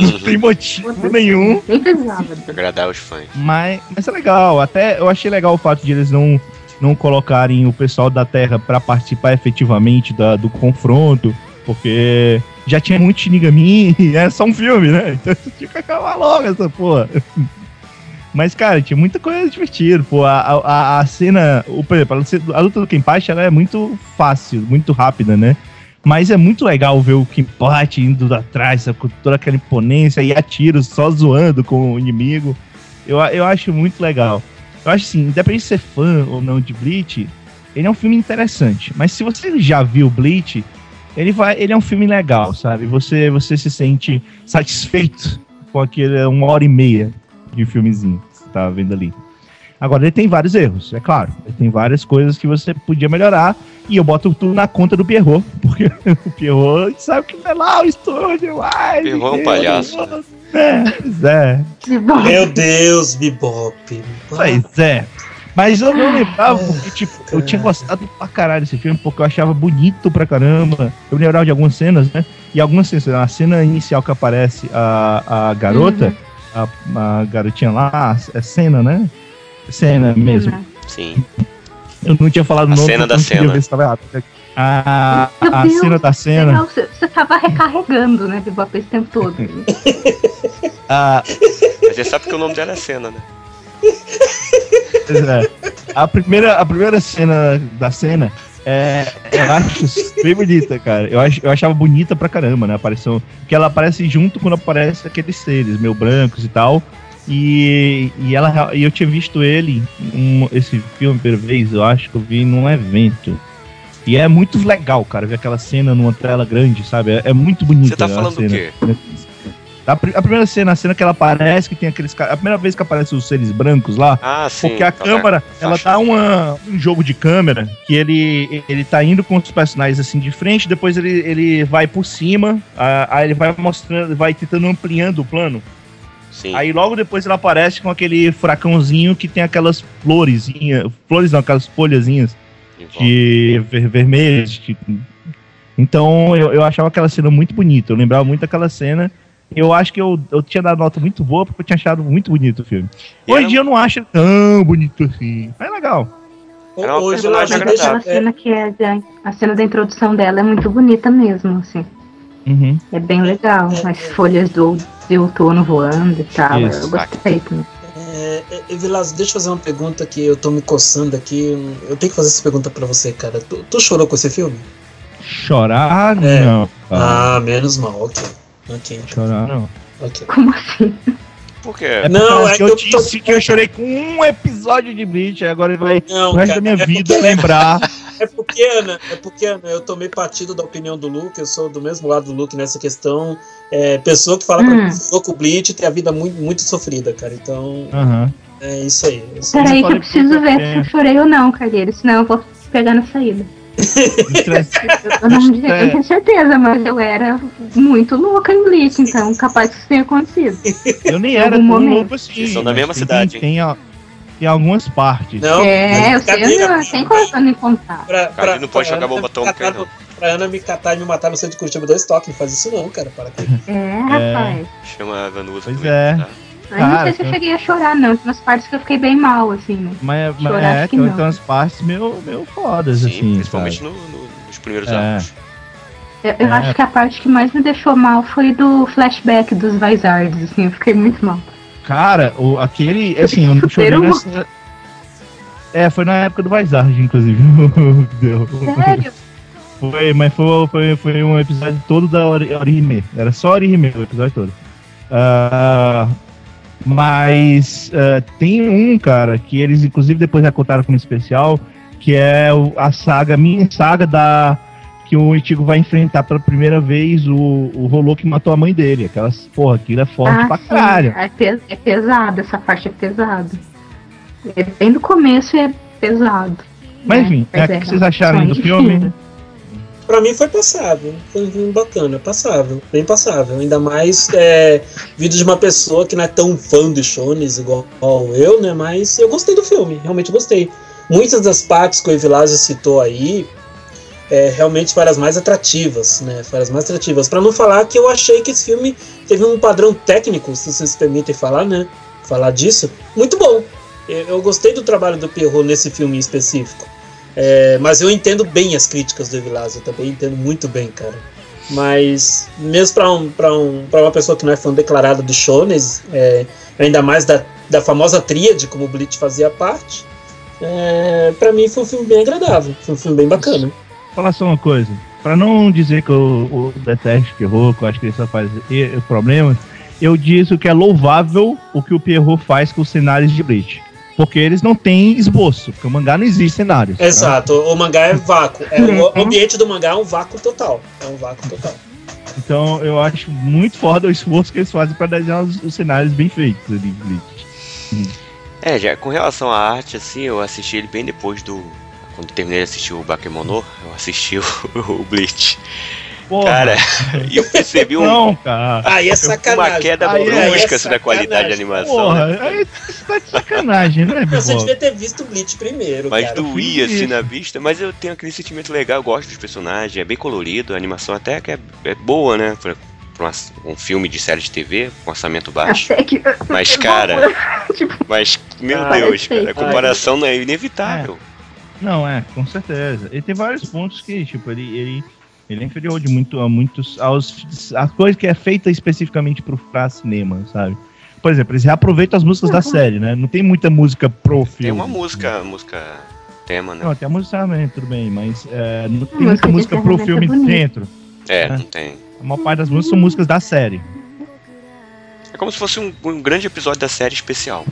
Não tem motivo nenhum. Nem precisava. Agradar os fãs. Mas, mas é legal. Até eu achei legal o fato de eles não, não colocarem o pessoal da Terra pra participar efetivamente da- do confronto, porque já tinha muito Shinigami e é só um filme, né? Então tinha que acabar logo essa porra. Mas, cara, tinha muita coisa divertida, pô. A, a, a cena, o, por exemplo, a luta- a luta do Kenpachi, ela é muito fácil, muito rápida, né? Mas é muito legal ver o Kenpachi indo atrás, com toda aquela imponência e atira só zoando com o inimigo. Eu, eu acho muito legal. Eu acho assim, independente de ser fã ou não de Bleach, ele é um filme interessante. Mas se você já viu Bleach, ele, vai, ele é um filme legal, sabe? Você, você se sente satisfeito com aquele uma hora e meia de filmezinho que você tá vendo ali. Agora, ele tem vários erros, é claro. Ele tem várias coisas que você podia melhorar. E eu boto tudo na conta do Pierrot. Porque o Pierrot sabe que vai lá o estúdio. Ai, Pierrot é um palhaço. É, pois é. Meu Deus, Bebop. Pois é. Mas eu não lembrava, porque, tipo, eu tinha gostado pra caralho desse filme, porque eu achava bonito pra caramba. Eu me lembrava de algumas cenas, né? E algumas cenas, a cena inicial que aparece a, a garota, a, a garotinha lá, é cena, né? Cena mesmo. Sim. Eu não tinha falado o A nome. cena da cena. ver se tava errado. A, a Deus, cena da cena. Legal, você, você tava recarregando, né, Bebop, esse tempo todo. A, Mas você sabe que o nome dela é Cena, né? Pois é. A primeira, a primeira cena da cena é, eu acho bem bonita, cara. Eu, ach, eu achava bonita pra caramba, né? Aparição, porque ela aparece junto quando aparece aqueles seres meio brancos e tal. E, e, ela, e eu tinha visto ele, um, esse filme, pela vez, eu acho que eu vi num evento. E é muito legal, cara, ver aquela cena numa tela grande, sabe? É, é muito bonita. Você tá falando cena. do quê? A, a primeira cena, a cena que ela aparece, que tem aqueles caras. A primeira vez que aparecem os seres brancos lá, Ah, sim. porque a tá, câmera, tá. ela dá uma, um jogo de câmera que ele, ele tá indo com os personagens assim de frente, depois ele, ele vai por cima, aí ele vai mostrando, vai tentando ampliando o plano. Sim. Aí logo depois ele aparece com aquele furacãozinho que tem aquelas florezinhas, flores não, aquelas folhazinhas de ver, vermelhas. de- Então eu, eu achava aquela cena muito bonita, eu lembrava muito daquela cena. Eu acho que eu, eu tinha dado nota muito boa porque eu tinha achado muito bonito o filme. E Hoje em dia eu não acho tão bonito assim. Mas é legal. Era uma Hoje ela aquela agradável. cena que é da, a cena da introdução dela é muito bonita mesmo, assim. Uhum. É bem legal. As folhas do, de outono voando e tal. Isso. Eu gostei também. É, é, Vilas, deixa eu fazer uma pergunta que eu tô me coçando aqui. Eu tenho que fazer essa pergunta pra você, cara. Tu, tu chorou com esse filme? Chorar, É. não. cara. Ah, menos mal, ok. Ok, Chorar, não. ok. Como assim? Por quê? É Não, é que eu eu disse tô- que eu chorei com um episódio de Bleach, agora ele vai Não, o resto cara, da minha é vida porque- lembrar É porque, Ana, é porque, Ana, eu tomei partido da opinião do Luke, eu sou do mesmo lado do Luke nessa questão. É, pessoa que fala Hum. que com o Bleach tem a vida muito, muito sofrida, cara. Então, Aham. é isso aí. Peraí que eu preciso ver se eu chorei ou não, Calheiro. Senão eu vou pegar na saída. Eu não, eu tenho certeza, mas eu era muito louca em Bleach, então capaz que isso tenha acontecido. Eu nem Em era algum tão momento. louco assim. São da mesma tem- cidade? Tem, a- tem algumas partes. Não, é, eu sei, brincadeira, eu sem coração em contar. Pra, Cara, não pode jogar bomba atômica, não. Pra Ana me catar e me matar no centro de Curitiba dois toques, não faz isso não, cara. Para que... É, rapaz. Chama a Vanusa. Pois também, é. tá? Mas não Cara, sei se eu cheguei a chorar, não. Tem umas partes que eu fiquei bem mal, assim, né? Mas, mas Chorar, é, acho que tem, não. tem umas partes meio, meio fodas, Sim, assim. principalmente no- no- nos primeiros É. anos. Eu, eu É. acho que a parte que mais me deixou mal foi do flashback dos Vizards, assim, eu fiquei muito mal. Cara, o, aquele. Assim, eu não chorei nessa. É, foi na época do Vizard, inclusive. Deu. Sério? Foi, mas foi, foi, foi um episódio todo da Ori- Orihime. Era só Orihime o episódio todo. Ah, mas ah, tem um, cara, que eles inclusive depois já contaram como especial, que é a saga, minha saga da. Que o Ichigo vai enfrentar pela primeira vez o, o Rolô que matou a mãe dele. Aquelas, porra, aquilo é forte pra sim, caralho. É, pes é pesado, essa parte é pesado. É bem do começo é pesado. Mas né? enfim, é, o que vocês acharam do filme? Pra mim foi passável, foi um filme bacana, passável, bem passável. Ainda mais é, vindo de uma pessoa que não é tão fã de Shones igual eu, né? Mas eu gostei do filme, realmente gostei. Muitas das partes que o Evilásio citou aí é, realmente foram as mais atrativas, né? Foram as mais atrativas. Pra não falar que eu achei que esse filme teve um padrão técnico, se vocês permitem falar, né? Falar disso, muito bom. Eu, eu gostei do trabalho do Pierrot nesse filme específico. É, mas eu entendo bem as críticas do Evilásio, eu também entendo muito bem, cara. Mas, mesmo pra, um, um, uma pessoa que não é fã declarada do Shones, é, ainda mais da, da famosa tríade, como o Bleach fazia parte, é, pra mim foi um filme bem agradável, foi um filme bem bacana. Falar só uma coisa. Pra não dizer que eu, eu detesto Pierrot, que eu acho que ele só faz problemas, eu disse que é louvável o que o Pierrot faz com os cenários de Bleach. Porque eles não têm esboço, porque o mangá não existe cenários. tá? Exato, o mangá é vácuo. É, o ambiente do mangá é um vácuo total. É um vácuo total. Então eu acho muito foda o esforço que eles fazem pra desenhar os, os cenários bem feitos ali Bleach. É, já com relação à arte, assim, eu assisti ele bem depois do. Quando terminei de assistir o Bakemono, eu assisti o, o Bleach. Porra, Cara, e eu percebi um, não, cara. Aí é uma sacanagem. queda Aí é brusca assim, da qualidade de animação. né? Porra, aí você tá de sacanagem, né, Você devia ter visto o Bleach primeiro, Mas cara. doía assim na vista, mas eu tenho aquele sentimento legal, eu gosto dos personagens, é bem colorido, a animação até que é, é boa, né? Pra, pra uma- um filme de série de TV, com orçamento baixo. Até que. Mas, cara, tipo, mas, meu Ah, Deus, cara, a comparação não é inevitável. Não, é, com certeza. Ele tem vários pontos que, tipo, ele, ele, ele é inferior de muito a muitos aos as coisas que é feita especificamente pro pra cinema, sabe? Por exemplo, eles reaproveitam as músicas da série, né? Não tem muita música pro filme. Tem uma música, música tema, né? Não, tem a música também, tudo bem, mas é, não tem música muita música pro filme é bonita. dentro. É, É. não tem. A maior parte das músicas são músicas da série. É como se fosse um, um grande episódio da série especial.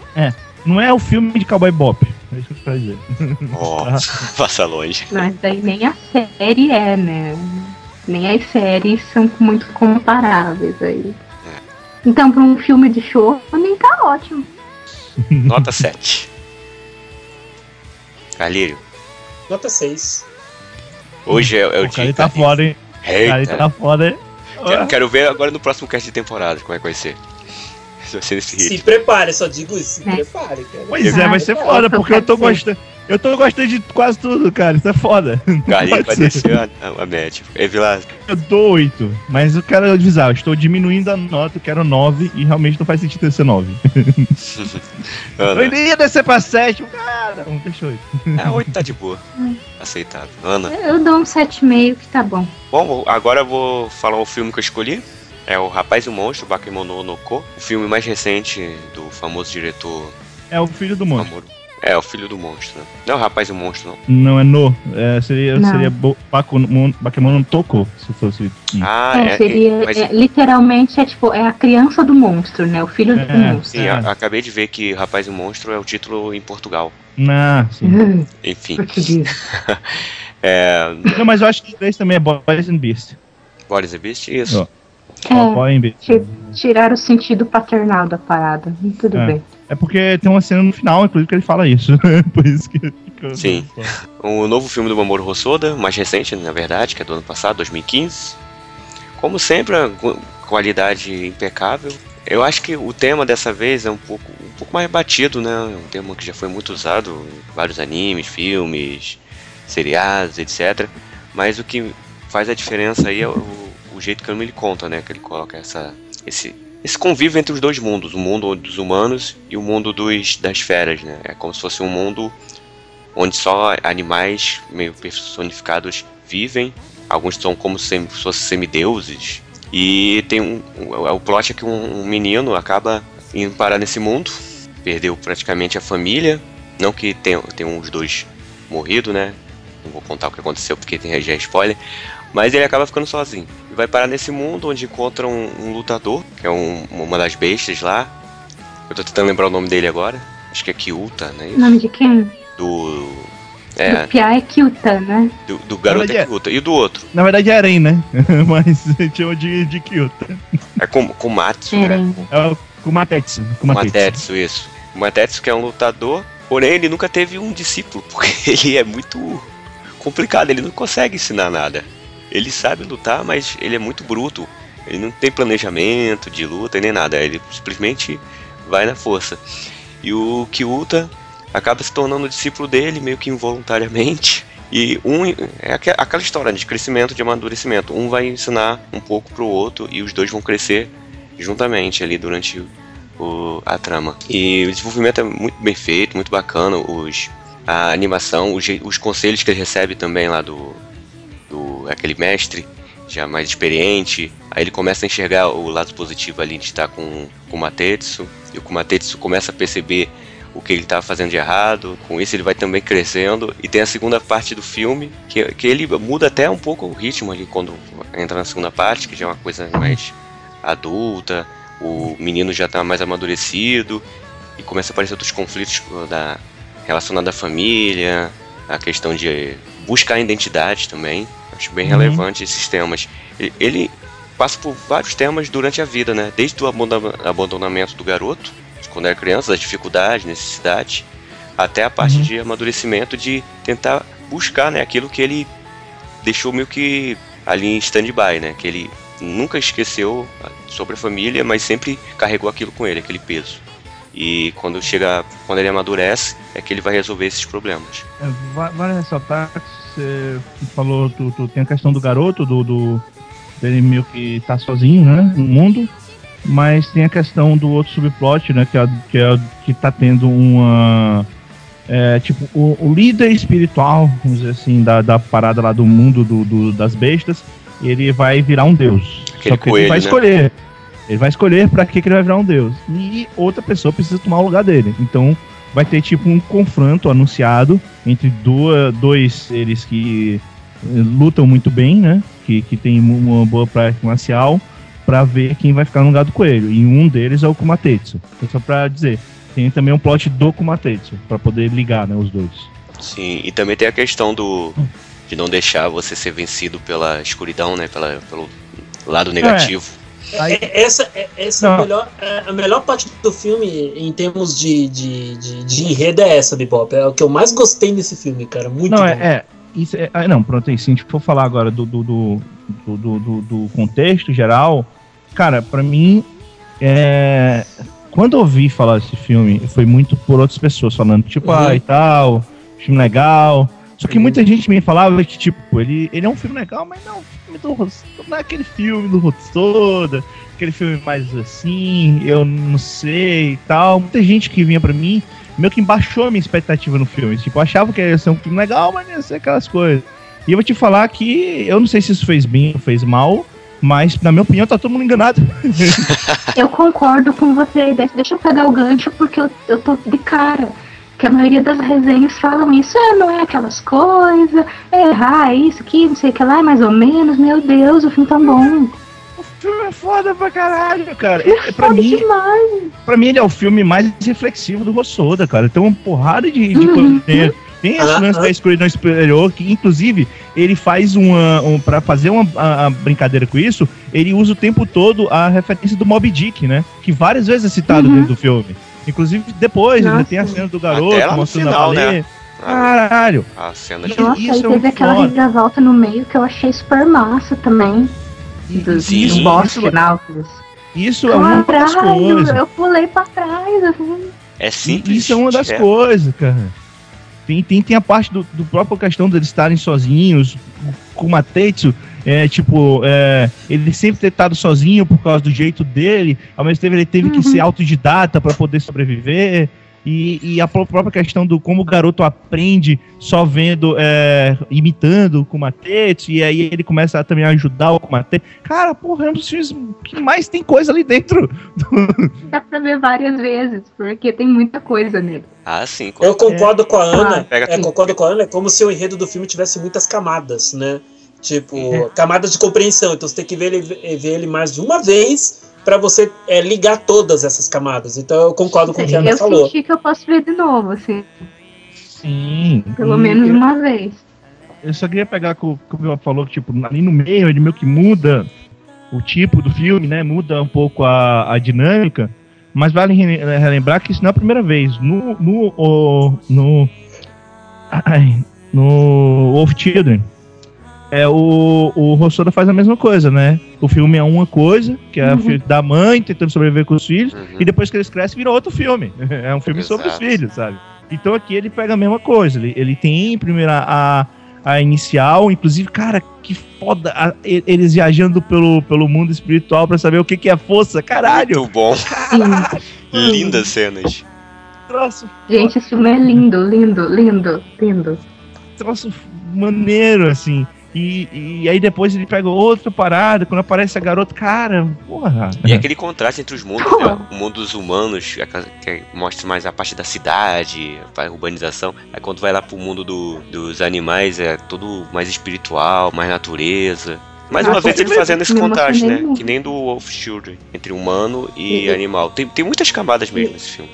Não é o filme de Cowboy Bop. É isso que eu quero dizer. Nossa, passa longe. mas daí nem a série é, né? Nem as séries são muito comparáveis aí. Então, pra um filme de show, nem tá ótimo. Nota 7. Calírio, Nota 6. hoje é, é o O cara dia. ele tá foda, hein? O cara ele Eita. tá foda, hein? Quero, quero ver agora no próximo cast de temporada como é que vai ser. Se vai ser nesse Se ritmo. prepare, só digo isso. Se É. prepare, cara. Pois é, Ah, vai ser eu foda, porque eu tô gostando. Eu tô gostando de quase tudo, cara. Isso é foda. Calírio vai descer a, a, a média. É Vilas. Eu dou 8, mas eu quero avisar, eu estou diminuindo a nota, eu quero 9 e realmente não faz sentido ser 9. Eu Ana. ainda ia descer pra 7, cara, não deixa 8. É, 8 tá de boa. Aceitável. Ana. Eu dou um 7,5 que tá bom. Bom, agora eu vou falar o filme que eu escolhi. É o Rapaz e o Monstro, Bakemono no Ko. O filme mais recente do famoso diretor É o filho do monstro. Amor. É, o filho do monstro, né? Não é o Rapaz e o Monstro, não. Não é no, é, seria, Não. seria Bo- Bakemon Bakemon Toko, se fosse. isso. Ah, é, é. seria. mas, é, literalmente é tipo, é a criança do monstro, né? O filho do É. monstro. sim, é. acabei de ver que Rapaz e o Monstro é o título em Portugal. Não, sim. Hum, Enfim. É, Não, mas eu acho que esse também é Boys and Beast. Boris the Beast, isso. Ó. Ti- tirar o sentido paternal da parada. Tudo É. bem. É porque tem uma cena no final, inclusive, que ele fala isso. Por isso que. Sim. O novo filme do Mamoru Hosoda, mais recente, na verdade, que é do ano passado, 2015. Como sempre, qualidade impecável. Eu acho que o tema dessa vez é um pouco, um pouco mais batido, né? É um tema que já foi muito usado em vários animes, filmes, seriados, etc. Mas o que faz a diferença aí é o, jeito que ele conta, né? Que ele coloca essa, esse, esse convívio entre os dois mundos, o mundo dos humanos e o mundo dos, das feras, né? É como se fosse um mundo onde só animais meio personificados vivem. Alguns são como se se fossem semideuses. E tem um, o plot é que um, menino acaba indo parar nesse mundo, perdeu praticamente a família. Não que tenham tenham os dois morrido, né? Não vou contar o que aconteceu porque tem já spoiler. Mas ele acaba ficando sozinho. Vai parar nesse mundo onde encontra um, um lutador, que é um- uma das bestas lá. Eu tô tentando lembrar o nome dele agora. Acho que é Kyuta, né? O nome de quem? Do. É, Do Pia é Kyuta, né? do, do garoto verdade é é- Kyuta. E do outro? Na verdade é Eren, né? Mas chama de, de Kyoto. É com, Kumatsu, né? É o Kumatetsu. Kumatetsu. Kumatetsu, isso. Kumatetsu que é um lutador, porém ele nunca teve um discípulo, porque ele é muito complicado, ele não consegue ensinar nada. Ele sabe lutar, mas ele é muito bruto. Ele não tem planejamento de luta nem nada, ele simplesmente vai na força. E o Kyuta acaba se tornando discípulo dele, meio que involuntariamente. E um é aque- aquela história de crescimento, de amadurecimento. Um vai ensinar um pouco pro outro e os dois vão crescer juntamente ali durante o- a trama. E o desenvolvimento é muito bem feito, muito bacana. Os, a animação, os, os conselhos que ele recebe também lá do, do aquele mestre já mais experiente. Aí ele começa a enxergar o lado positivo ali de estar com, com o Matetsu. E o Kumatetsu começa a perceber o que ele estava fazendo de errado. Com isso ele vai também crescendo. E tem a segunda parte do filme, que, que ele muda até um pouco o ritmo ali quando entra na segunda parte, que já é uma coisa mais adulta. O menino já está mais amadurecido. E começa a aparecer outros conflitos da, relacionados à família, a questão de buscar identidade também. Bem Uhum. relevante esses temas. Ele, passa por vários temas durante a vida, né? Desde o abandona- abandonamento do garoto, quando era criança, das dificuldades, necessidades, até a parte Uhum. de amadurecimento de tentar buscar, né, aquilo que ele deixou meio que ali em stand-by, né? Que ele nunca esqueceu sobre a família, mas sempre carregou aquilo com ele, aquele peso. E quando chega, quando ele amadurece, é que ele vai resolver esses problemas. É, va- Vale ressaltar que você falou, tu, tu tem a questão do garoto, do, do dele meio que tá sozinho, né, no mundo, mas tem a questão do outro subplot, né, que é, que, é, que tá tendo uma é, tipo, o, o líder espiritual, vamos dizer assim, da, da parada lá do mundo do, do- das bestas, ele vai virar um deus. Aquele Só que coelho, ele vai né? escolher. Ele vai escolher pra que, que ele vai virar um deus. E outra pessoa precisa tomar o lugar dele. Então, vai ter tipo um confronto anunciado entre duas, dois seres que eh, lutam muito bem, né? Que, que tem uma boa prática marcial, pra ver quem vai ficar no lugar do coelho. E um deles é o Kumatetsu. Então, só pra dizer, tem também um plot do Kumatetsu, pra poder ligar né, os dois. Sim, e também tem a questão do de não deixar você ser vencido pela escuridão, né? Pela, pelo lado negativo. Aí- É- Essa, é- essa é a, melhor, é a melhor parte do filme em termos de, de, de, de enredo é essa, Bebop. É o que eu mais gostei nesse filme, cara. Muito não, bom. é, isso é, ah, não, pronto, aí, se a gente for falar agora do, do, do, do, do- do- contexto geral, cara, pra mim, é, quando eu ouvi falar desse filme, foi muito por outras pessoas falando, tipo, Uhum. ah, e tal, filme legal. Só que muita gente me falava que, tipo, ele, ele é um filme legal, mas não, filme do, não é aquele filme do Rotsoda, aquele filme mais assim, eu não sei e tal. Muita gente que vinha pra mim meio que embaixou a minha expectativa no filme. Tipo, eu achava que ia ser um filme legal, mas ia ser aquelas coisas. E eu vou te falar que eu não sei se isso fez bem ou fez mal, mas na minha opinião tá todo mundo enganado. Eu concordo com você. Deixa eu pegar o gancho porque eu, eu tô de cara. Que a maioria das resenhas falam isso, ah, não é aquelas coisas, é errar, isso aqui, não sei o que lá, mais ou menos. Meu Deus, o filme tá bom. O filme é foda pra caralho, cara. É, pra, Foda mim, demais. pra mim, ele é o filme mais reflexivo do Rossoda, cara. Tem uma porrada de, de Uhum. coisa dentro. Tem esse Ah, lance ah. da escuridão superior, que inclusive ele faz uma. Um, para fazer uma a- a brincadeira com isso, ele usa o tempo todo a referência do Mob Dick, né? Que várias vezes é citado Uhum. dentro do filme. Inclusive depois, Nossa. tem a cena do Até garoto no mostrando final, a né? baleia. Caralho! a cena de. Nossa, Isso aí é teve muito aquela foda. reviravolta no meio que eu achei super massa também. Do, Sim, do boss isso, final. isso é uma das coisas. eu pulei pra trás, assim. É simples. Isso é uma das direto. coisas, cara. Tem, tem, tem a parte do, do próprio questão deles estarem sozinhos. Com o Matetsu, é, tipo, é, ele sempre ter estado sozinho por causa do jeito dele. Ao mesmo tempo, ele teve que Uhum. ser autodidata para poder sobreviver. E, e a pró- própria questão do como o garoto aprende só vendo, é, imitando o Kumatetsu, e aí ele começa a também ajudar o Kumatetsu. Cara, porra, é um dos filmes que mais tem coisa ali dentro. Dá pra ver várias vezes, porque tem muita coisa nele. Ah, sim. Eu concordo com a Ana. Pega É, concordo com a Ana, é como se o enredo do filme tivesse muitas camadas, né? Tipo, É. camadas de compreensão. Então você tem que ver ele, ver ele mais de uma vez para você é, ligar todas essas camadas. Então eu concordo com o que a Ana eu falou. senti que eu posso ver de novo, assim, Sim. pelo E- menos uma vez. Eu só queria pegar com o que o Bill falou, que, tipo, ali no meio ele meio que muda o tipo do filme, né? Muda um pouco a, a dinâmica. Mas vale re- relembrar que isso não é a primeira vez. No. No. no, ai, no Wolf Children. É, o, o Rossoda faz a mesma coisa, né? O filme é uma coisa, que é o Uhum. filho da mãe tentando sobreviver com os filhos, Uhum. e depois que eles crescem, vira outro filme. É um filme sobre os Exato. filhos, sabe? Então aqui ele pega a mesma coisa. Ele, ele tem primeiro a, a inicial, inclusive, cara, que foda a- eles viajando pelo, pelo mundo espiritual pra saber o que, que é força. Caralho! Muito bom. Sim. Lindas cenas. Troço, Gente, esse filme é lindo, lindo, lindo, lindo. troço maneiro, assim. E, e aí depois ele pega outra parada, quando aparece a garota, cara, porra. E aquele contraste entre os mundos, né? O mundo dos humanos, a ca- que mostra mais a parte da cidade, a urbanização. Aí quando vai lá pro mundo do- dos animais, é tudo mais espiritual, mais natureza. Mais Ah, uma vez foi ele fazendo esse contraste, né? Que nem do Wolf Children, entre humano e E- animal. Tem, tem muitas camadas mesmo nesse filme.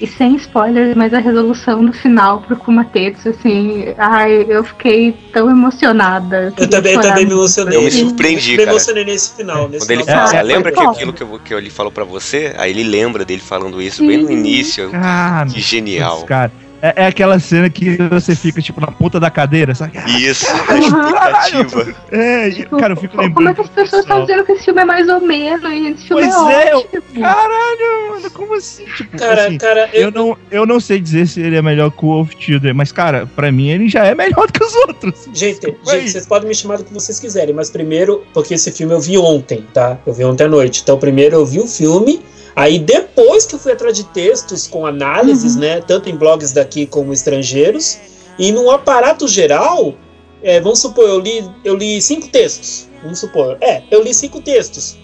E sem spoilers, mas a resolução do final pro Kumatetsu, assim, ai, eu fiquei tão emocionada. Eu queria também, eu também me emocionei. Eu me Sim. surpreendi, me cara. emocionei nesse final. Nesse Quando ele final. fala, Ah, lembra que aquilo que, eu, que ele falou pra você? Aí ele lembra dele falando isso bem no Sim. início. Cara, Que genial. cara. É, é aquela cena que você fica, tipo, na ponta da cadeira, sabe? Isso, a Caralho. expectativa. É, e, cara, eu fico lembrando. Como é que as pessoas estão dizendo que esse filme é mais ou menos e esse filme Pois é, é, eu- ótimo? Caralho, mano, como assim? Tipo, Cara, assim, cara, eu, eu, não, eu não sei dizer se ele é melhor que o Wolf Children, mas, cara, pra mim ele já é melhor do que os outros. Gente, Desculpa aí. gente, vocês podem me chamar do que vocês quiserem, mas primeiro, porque esse filme eu vi ontem, tá? Eu vi ontem à noite. Então, primeiro eu vi o filme, aí depois que eu fui atrás de textos com análises, né? Tanto em blogs daqui como estrangeiros, e num aparato geral, é, vamos supor, eu li, eu li cinco textos. Vamos supor. É, eu li cinco textos.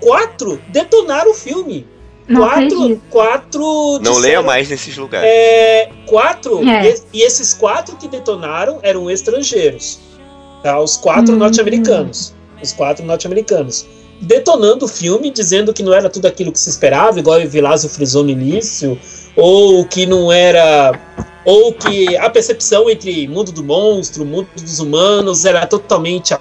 Quatro detonaram o filme. Não quatro, quatro Não leia mais nesses lugares. é, quatro, É. e, e esses quatro que detonaram eram estrangeiros. Tá? Os quatro Hum. norte-americanos. Os quatro norte-americanos. Detonando o filme, dizendo que não era tudo aquilo que se esperava, igual o Vilásio frisou no início, ou que não era. Ou que a percepção entre mundo do monstro, mundo dos humanos era totalmente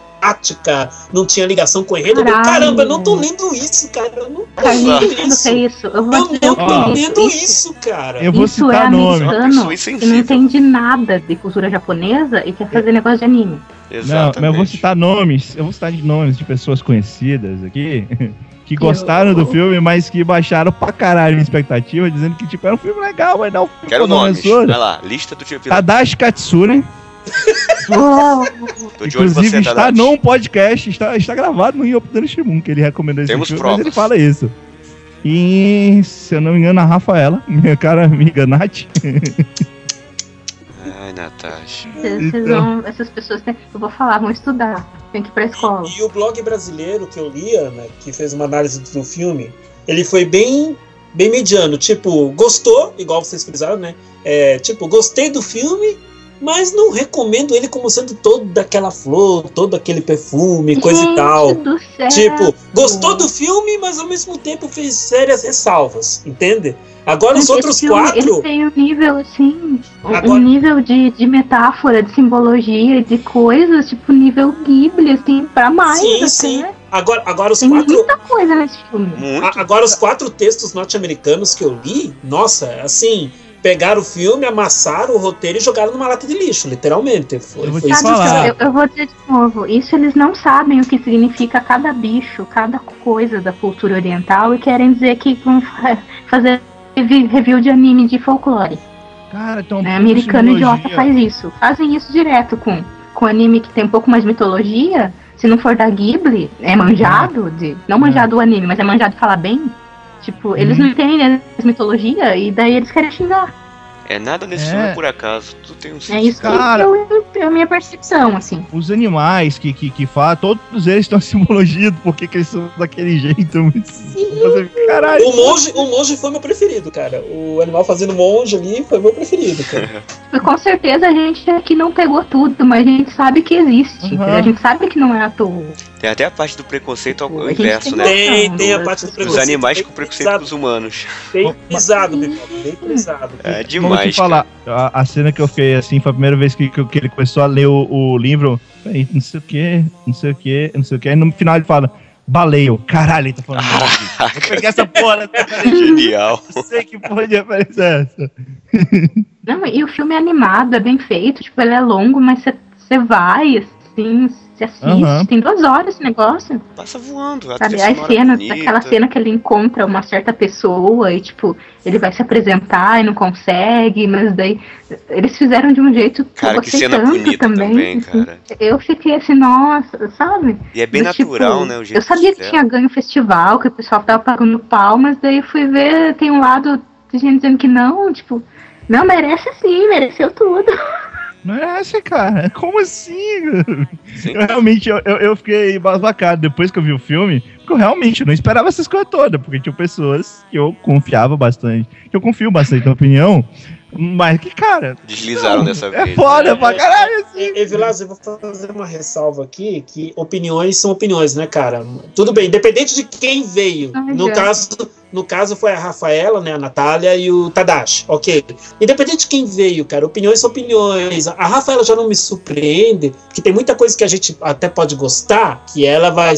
não tinha ligação com o enredo. Caralho. Caramba, eu não tô lendo isso, cara. Eu não tô lendo isso. é isso? Eu vou Eu não tô é lendo isso. isso, cara. Eu vou Isso é citar nome. Uma americano que não entende nada de cultura japonesa e quer fazer negócio de anime. Não, Exatamente. mas eu vou citar nomes, eu vou citar de nomes de pessoas conhecidas aqui, que gostaram do filme, mas que baixaram pra caralho a expectativa, dizendo que, tipo, era um filme legal, mas não Quero não nomes. Vai lá, lista do tipo. Tadashi Katsune, Tô de inclusive você, está Tadashi. num podcast, está, está gravado no Yopudano Shimun, que ele recomendou esse Temos filme, provas. mas ele fala isso. E, se eu não me engano, a Rafaela, minha cara amiga Nath, Ai, Natasha. Vocês Então. vocês vão, essas pessoas têm, eu vou falar, vão estudar, tem que ir pra escola. E o blog brasileiro que eu lia, né, que fez uma análise do filme, ele foi bem, bem mediano. Tipo, gostou, igual vocês frisaram, né? É, tipo, gostei do filme, mas não recomendo ele como sendo toda aquela flor, todo aquele perfume, coisa Gente e tal. do céu. Tipo, gostou do filme, mas ao mesmo tempo fez sérias ressalvas, entende? Agora os Esse outros filme, Ele quatro. tem um nível, assim, um- Agora- um nível de, de metáfora, de simbologia, de coisas, tipo nível Ghibli, assim, pra mais. Sim, até. sim. Agora, agora os Tem quatro. muita coisa nesse filme. Muito. Agora os quatro textos norte-americanos que eu li, nossa, assim, pegaram o filme, amassaram o roteiro e jogaram numa lata de lixo, literalmente. Foi, Eu vou foi falar. fizeram. eu, eu vou dizer de novo, isso eles não sabem o que significa cada bicho, cada coisa da cultura oriental e querem dizer que vão fa- fazer revi- review de anime de folclore. Cara, então. né? Americano idiota faz isso. Fazem isso direto com, com anime que tem um pouco mais de mitologia. Se não for da Ghibli, é manjado de. Não manjado o anime, mas é manjado de falar bem. Tipo, eles Uhum. não entendem as mitologia e daí eles querem xingar. É nada nesse É. filme é por acaso. Tudo tem um É isso que Cara. eu, é a minha percepção, assim. Os animais que, que, que falam, todos eles têm uma simbologia do porquê que eles são daquele jeito. Fica, Caralho. O monge, o monge foi meu preferido, cara. O animal fazendo monge ali foi meu preferido, cara. Com certeza a gente aqui não pegou tudo, mas a gente sabe que existe. Uhum. A gente sabe que não é à toa. Tem até a parte do preconceito ao inverso, né? Tem, tem a Os parte do Os preconceito. animais bem com preconceito com pesado, os humanos. Bem pesado, bem, bem pesado. É Vamos te demais. falar, a, a cena que eu fiquei assim, foi a primeira vez que, que, que ele começou a ler o, o livro. Peraí, não sei o que, não sei o que, não sei o que. Aí no final ele fala, baleio. Caralho, ele tá falando. Peguei essa porra, genial. não sei que porra de referência é essa. Não, e o filme é animado, é bem feito, tipo, ele é longo, mas você vai, assim, você assiste. Aham. Tem duas horas esse negócio. Passa voando. A Sabe? As cenas, bonita. aquela cena que ele encontra uma certa pessoa e, tipo, ele vai se apresentar e não consegue, mas daí eles fizeram de um jeito que Cara, que cena tanto bonita também. também, assim. cara. Eu fiquei assim, nossa, sabe? E é bem Do tipo, natural, né? O jeito eu sabia que fizeram. tinha ganho festival, que o pessoal tava pagando pau, mas daí eu fui ver, tem um lado de gente dizendo que não, tipo, não, merece sim, mereceu tudo. Não é essa, cara. Como assim? Sim. Eu realmente, eu, eu, fiquei embasbacado depois que eu vi o filme, porque eu realmente não esperava essas coisas todas, porque tinha pessoas que eu confiava bastante, que eu confio bastante na opinião, mas que, cara, Deslizaram não, dessa é vez. foda pra caralho, assim. E, e Vilas, eu vou fazer uma ressalva aqui, que opiniões são opiniões, né, cara? Tudo bem, independente de quem veio. Ai, No caso, no caso foi a Rafaela, né, a Natália e o Tadashi, ok. Independente de quem veio, cara, opiniões são opiniões. A Rafaela já não me surpreende, porque tem muita coisa que a gente até pode gostar, que ela vai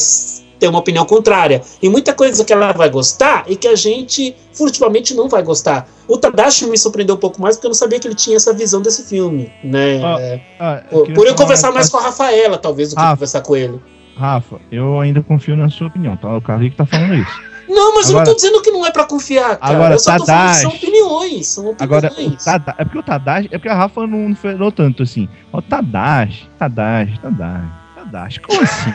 ter uma opinião contrária. E muita coisa que ela vai gostar e que a gente furtivamente não vai gostar. O Tadashi me surpreendeu um pouco mais porque eu não sabia que ele tinha essa visão desse filme, né? Ah, É, Ah, por queria por eu conversar mais com a Rafaela, talvez, do que Ah. conversar com ele. Rafa, eu ainda confio na sua opinião, tá? O Carlinhos que tá falando isso. Não, mas eu Agora- não tô dizendo que não é pra confiar, cara. Agora, eu só tô falando que são Tadashi. opiniões, são opiniões. Agora, Tadashi, é porque o Tadashi, é porque a Rafa não, não falou tanto assim. O Tadashi, Tadashi, Tadashi, Tadashi, como assim?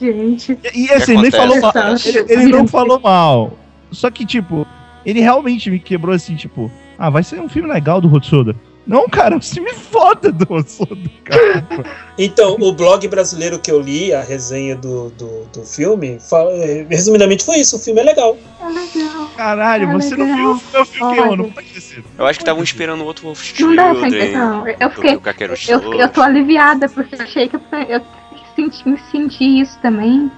Gente, E, e assim, ele nem falou mal. Ele, ele não falou mal. Só que, tipo, ele realmente me quebrou assim, tipo, ah, vai ser um filme legal do Hotsuda. Não, cara, é um filme foda do Hotsuda, cara. Então, o blog brasileiro que eu li, a resenha do, do, do filme, fala- resumidamente foi isso, o filme é legal. é legal. Caralho, Ah, você não legal. viu o filme que eu, não. Eu acho que estavam esperando outro Wolf Não dá essa impressão. Eu fiquei. do Eu, eu tô aliviada, porque eu achei que eu, eu senti, me senti isso também.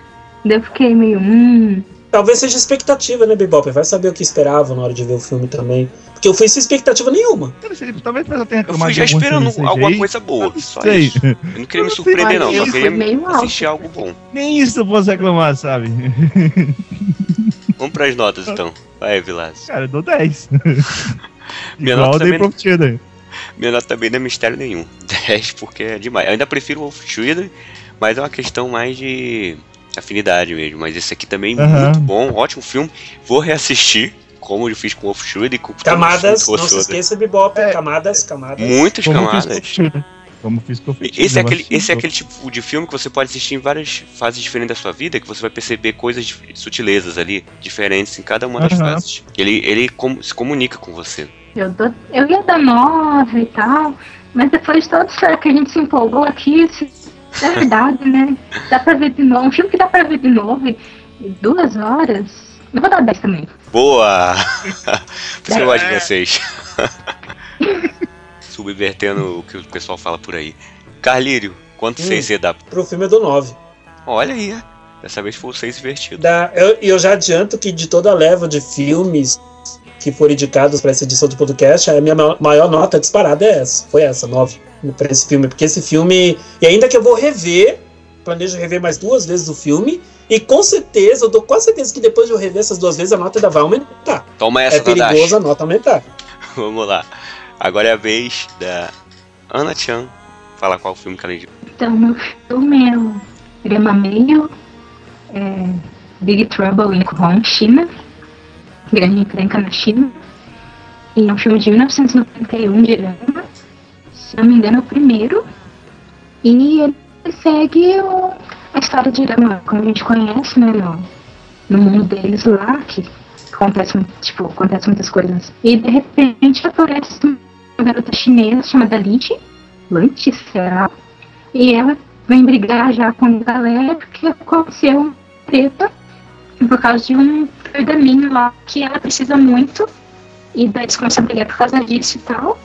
Daí eu fiquei meio. Hum. Talvez seja expectativa, né, Bebop? Vai saber o que esperava na hora de ver o filme também. Porque eu fiz sem expectativa nenhuma. Ele- Talvez eu tenha Eu fui já esperando alguma coisa boa. Eu Só sei. isso. Eu não queria me Eu não surpreender, não. Só queria assistir algo bom. Nem isso eu posso reclamar, sabe? Vamos pras notas, então. Vai, Vilas. Cara, eu dou 10. Minha Igual nota eu também-. Minha nota também não é mistério nenhum. 10, porque é demais. Eu ainda prefiro o Wolf Children, mas é uma questão mais de afinidade mesmo. Mas esse aqui também Aham. muito bom, ótimo filme. Vou reassistir, como eu fiz com o Children e com Camadas, com não se esqueça, Bebop. É. Camadas, camadas. Muitas Como camadas. Como fiz com o. Esse é, aquele, esse é aquele tipo de filme que você pode assistir em várias fases diferentes da sua vida, que você vai perceber coisas, sutilezas ali, diferentes em cada uma das Aham. fases. Ele, ele com- se comunica com você. Eu, eu ia dar 9 e tal. Mas depois de todo isso que a gente se empolgou aqui, se- é verdade, né? Dá pra ver de novo. Um filme que dá pra ver de novo em duas horas. Eu vou dar 10 também. Boa! Por isso que eu gosto de vocês. Subvertendo o que o pessoal fala por aí. Carlírio, quanto hum, 6 dá? Pro filme é do 9. Olha aí, dessa vez foi o 6 invertido. Dá, eu, eu já adianto que de toda a leva de filmes que foram indicados para essa edição do podcast, a minha maior nota disparada é essa. Foi essa, 9, para esse filme. Porque esse filme. E ainda que eu vou rever, planejo rever mais duas vezes o filme. E com certeza, eu dou quase certeza que depois de eu rever essas duas vezes, a nota ainda vai aumentar. Toma essa, É perigoso a nota aumentar. Vamos lá. Agora é a vez da Ana Chan falar qual filme que ela indicou. Então, meu filme é o Drama Meio, é Big Trouble in Hong, China. Grande Encrenca na China. E é um filme de 1991 de drama. Se não me engano, é o primeiro. E ele segue o, a história de drama, como a gente conhece, né? No, no mundo deles lá, que acontece, tipo, acontece muitas coisas. E de repente aparece uma garota chinesa chamada Lynch, Lynch, será? E ela vem brigar já com a galera porque aconteceu uma treta por causa de um pergaminho lá que ela precisa muito. E daí eles começam a brigar por causa disso e tal.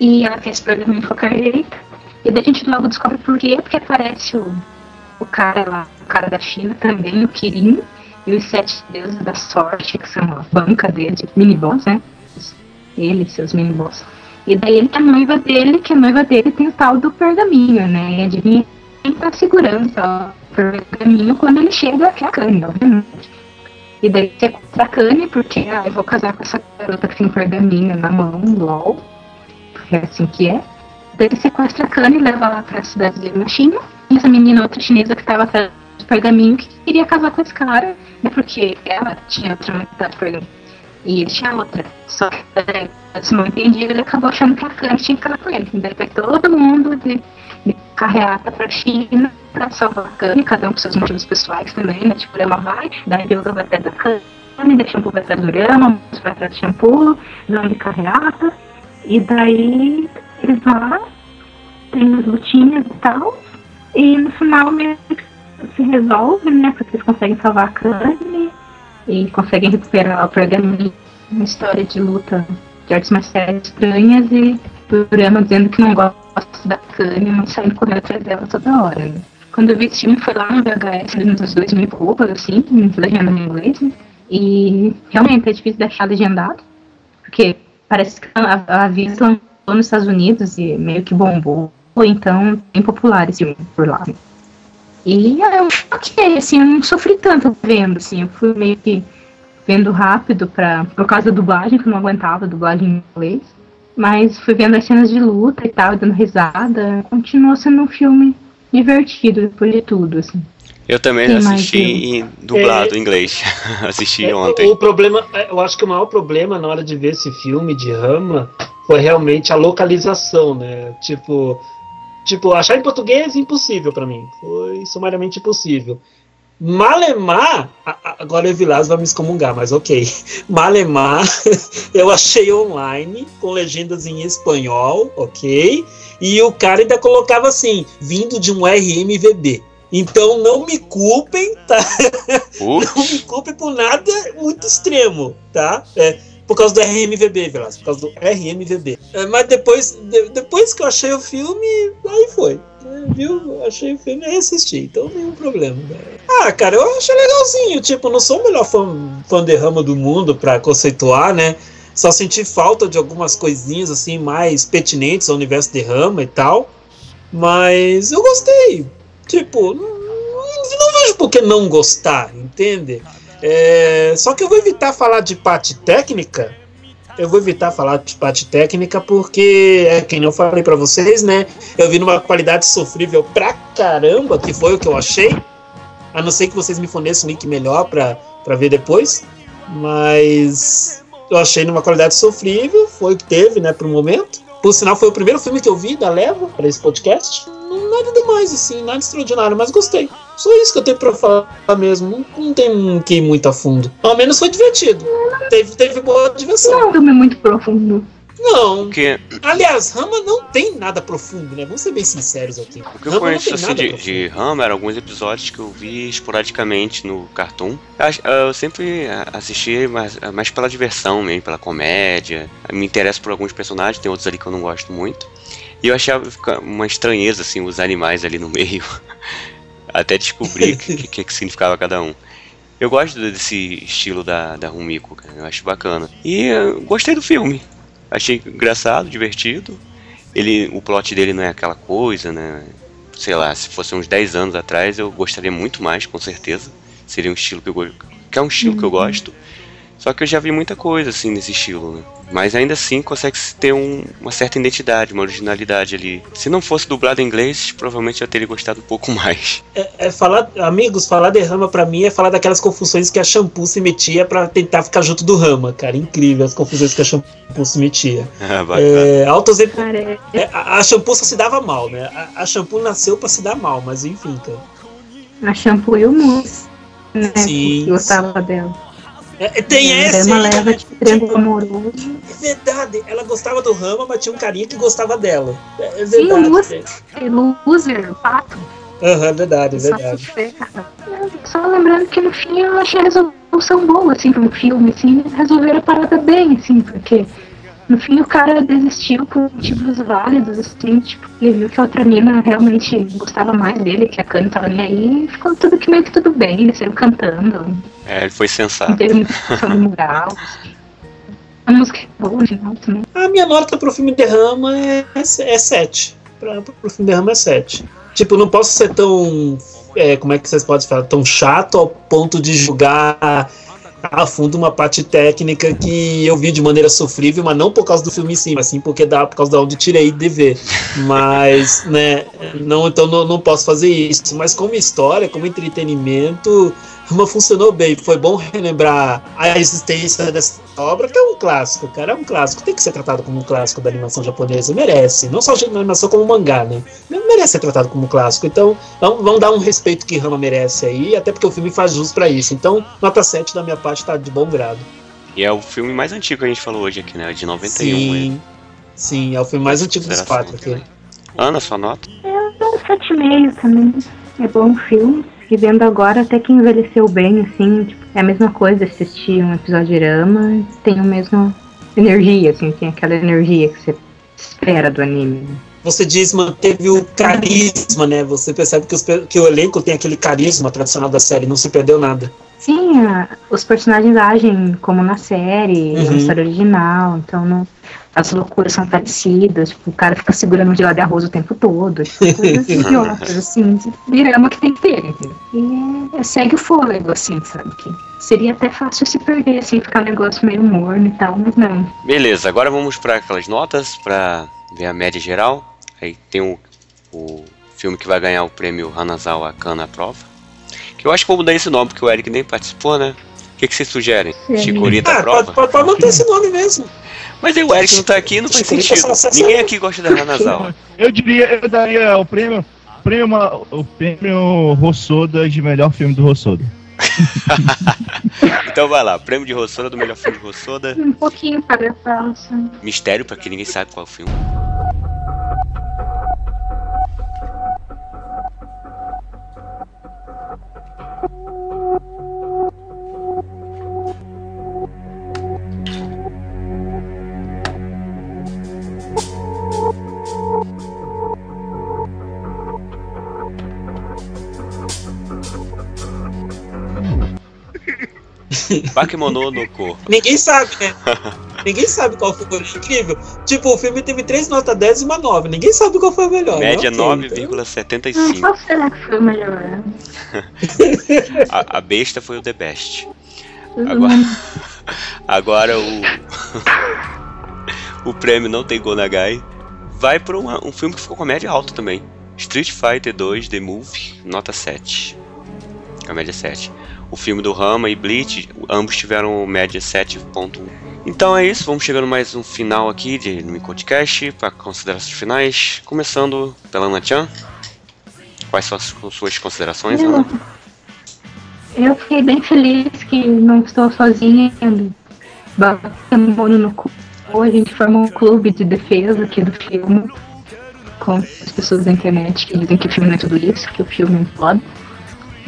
E ela quer esse pergaminho de qualquer jeito. E daí a gente logo descobre por quê, porque aparece o, o cara lá, o cara da China também, o Kirin, e os sete deuses da sorte, que são a banca dele, de mini-boss, né? Ele e seus mini-boss. E daí ele, a noiva dele, que a noiva dele tem o tal do pergaminho, né? E adivinha quem tá segurando o pergaminho quando ele chega, que é a Kanye, obviamente. E daí sequestra a Kanye, porque ah, eu vou casar com essa garota que tem pergaminho na mão, LOL. Porque é assim que é. Ele sequestra a Kanye e leva lá pra cidade dele na China. E essa menina, outra chinesa que tava atrás do pergaminho, que queria casar com esse cara, né? Porque ela tinha outra metade do pergaminho. E ele tinha outra. Só que é, se não entendia, ele acabou achando que a Kanye tinha que casar com ele. Daí todo mundo de, de carreata pra China pra salvar a Kanye, cada um com seus motivos pessoais também, né? Tipo, ela vai, daí Yoga vai atrás da Kanye, daí shampoo vai atrás do Rama, vai atrás do shampoo, vão de carreata. E daí eles lá, tem as lutinhas e tal. E no final meio que se resolve, né? Porque eles conseguem salvar a Kanye e conseguem recuperar o pergaminho. Uma história de luta de artes marciais estranhas e Durama dizendo que não gosta da Kanye, mas saindo correndo atrás dela toda hora. Né? Quando eu vi esse filme foi lá no VHS nos 2000 e pouco, assim, legenda em inglês. Né? E realmente é difícil deixar legendado, porque parece que a, lançou nos Estados Unidos e meio que bombou, então bem popular esse filme por lá. E eu ok, assim, eu não sofri tanto vendo, assim, eu fui meio que vendo rápido pra, por causa da dublagem, que eu não aguentava a dublagem em inglês. Mas fui vendo as cenas de luta e tal, dando risada. Continuou sendo um filme divertido depois de tudo, assim. Eu também assisti em dublado em é, inglês. assisti é, ontem. O, o problema, é, eu acho que o maior problema na hora de ver esse filme de Rama foi realmente a localização, né? Tipo, tipo achar em português impossível para mim. Foi sumariamente impossível. Malemar, agora o Vilas vai me excomungar, mas ok. Malemar, eu achei online, com legendas em espanhol, ok? E o cara ainda colocava assim, vindo de um RMVB. Então não me culpem, tá? Não me culpem por nada muito extremo, tá? É, por causa do RMVB, Velasco, por causa do RMVB. É, mas depois, de, depois que eu achei o filme, aí foi. É, viu? Achei o filme e assisti, então nenhum problema. Né? Ah, cara, eu achei legalzinho. Tipo, não sou o melhor fã, fã de rama do mundo pra conceituar, né? Só senti falta de algumas coisinhas assim mais pertinentes ao universo de rama e tal. Mas eu gostei. Tipo, não, não vejo por que não gostar, entende? É, só que eu vou evitar falar de parte técnica. Eu vou evitar falar de parte técnica porque é quem eu falei para vocês, né? Eu vi numa qualidade sofrível pra caramba, que foi o que eu achei. A não ser que vocês me forneçam um link melhor pra, pra ver depois. Mas eu achei numa qualidade sofrível, foi o que teve, né, pro momento. Por sinal, foi o primeiro filme que eu vi da Leva para esse podcast. Nada demais, assim, nada extraordinário, mas gostei. Só isso que eu tenho pra falar mesmo. Não, não tem que ir muito a fundo. Ao menos foi divertido. Teve, teve boa diversão. Não é um filme muito profundo. Não. Porque Aliás, Rama não tem nada profundo, né? Vamos ser bem sinceros aqui. o que eu Rama conheço assim, de, profundo. de Rama eram alguns episódios que eu vi esporadicamente no Cartoon. Eu sempre assisti mais, mais pela diversão mesmo, pela comédia. Me interesso por alguns personagens, tem outros ali que eu não gosto muito. E eu achava uma estranheza, assim, os animais ali no meio. Até descobrir o que, que, que significava cada um. Eu gosto desse estilo da, da Rumiko, cara. Eu acho bacana. E eu gostei do filme. Achei engraçado, divertido. Ele, o plot dele não é aquela coisa, né? Sei lá, se fosse uns 10 anos atrás, eu gostaria muito mais, com certeza. Seria um estilo que eu go- que é um estilo que eu gosto. Só que eu já vi muita coisa assim nesse estilo, né? Mas ainda assim consegue ter um- uma certa identidade, uma originalidade ali. Se não fosse dublado em inglês, provavelmente eu teria gostado um pouco mais. É, é falar, amigos, falar de Rama pra mim é falar daquelas confusões que a Shampoo se metia pra tentar ficar junto do Rama, cara. Incrível as confusões que a Shampoo se metia. Ah. É, altos é- a, a Shampoo só se dava mal, né? A, a Shampoo nasceu pra se dar mal, mas enfim, cara. a shampoo e o mousse, né? Sim, gostava dela. É, é, tem É essa. uma hein, leva de triângulo amoroso. É verdade, ela gostava do Rama, mas tinha um carinha que gostava dela. É, é Sim, o verdade. Lúcio. Loser, pato. Aham, é verdade, é Só verdade. Só lembrando que no fim eu achei a resolução boa, assim, pra um filme, assim, resolveram a parada bem, assim, porque no fim o cara desistiu por motivos válidos, assim, tipo, ele viu que a outra mina realmente gostava mais dele, que a Kanye não tava nem aí, e ficou tudo que meio que tudo bem, eles saíram cantando, É, ele foi não sensato. teve no mural. A música é boa, final também. A minha nota pro filme de Rama é, é 7. Pra, pro filme de Rama é 7. Tipo, não posso ser tão. é, como é que vocês podem falar? Tão chato ao ponto de julgar a fundo uma parte técnica que eu vi de maneira sofrível, mas não por causa do filme em si, mas sim porque dá por causa da onde tirei de ver. Mas, né, não, então não, não posso fazer isso. Mas como história, como entretenimento, Rama funcionou bem. Foi bom relembrar a existência dessa obra, que é um clássico, cara. É um clássico. Tem que ser tratado como um clássico da animação japonesa. Merece. Não só de animação, como mangá, né? Merece ser tratado como um clássico. Então, vamos, vamos dar um respeito que Rama merece aí, até porque o filme faz jus pra isso. Então, nota 7 da minha parte tá de bom grado. E é o filme mais antigo que a gente falou hoje aqui, né? De 91. né? Sim. Sim, é o filme mais antigo dos quatro aqui. Ana, sua nota? Um 7,5 também. É bom filme. E vendo agora até que envelheceu bem, assim, tipo, é a mesma coisa assistir um episódio de Rama, tem a mesma energia, assim, tem aquela energia que você espera do anime. né? Você diz, manteve o carisma, né? Você percebe que, os que o elenco tem aquele carisma tradicional da série, não se perdeu nada. Sim, a- os personagens agem como na série, Uhum. uma história original, então não, as loucuras são parecidas, tipo, o cara fica segurando um gelado de arroz o tempo todo, tipo, coisas idiotas, assim, de drama que tem que ter? E é, segue o fôlego, assim, sabe? Que seria até fácil se perder, assim, ficar um negócio meio morno e tal, mas não. Beleza, agora vamos para aquelas notas para ver a média geral. Aí tem o, o filme que vai ganhar o prêmio Hanazawa Kana Prova. Eu acho que vou mudar esse nome, porque o Eric nem participou, né? O que, que vocês sugerem? Sim. Chicurita Ah, Prova? pode, pode, manter esse nome mesmo. Mas aí o Eric não tá aqui, não faz sentido. Ninguém aqui gosta da Hanazawa. Eu diria, eu daria o prêmio, prêmio o prêmio Rossoda de melhor filme do Rossoda. Então vai lá, prêmio de Rossoda do melhor filme de Rossoda. Um pouquinho para falsa. Mistério, pra que ninguém sabe qual é o filme. Bakemono no Ko. Ninguém sabe, né? Ninguém sabe qual foi o incrível. Tipo, o filme teve três notas 10 e uma 9. Ninguém sabe qual foi a melhor. Média né? Ok, então- Hum, 9,75. qual será que foi o melhor? A, a besta foi o The Best. Hum, Agora, agora o. o prêmio não tem Gonagai. Vai para um filme que ficou com a média alta também. Street Fighter 2 The Movie, nota 7. A média 7. O filme do Rama e Bleach, ambos tiveram média 7.1. Então é isso, vamos chegando mais um final aqui de no Podcast para considerações finais. Começando pela Ana Chan. Quais são as suas considerações, Eu, Ana? eu fiquei bem feliz que não estou sozinha. Bakemono no cu. a gente formou um clube de defesa aqui do filme. Com as pessoas da internet que dizem que o filme não é tudo isso, que o filme é foda.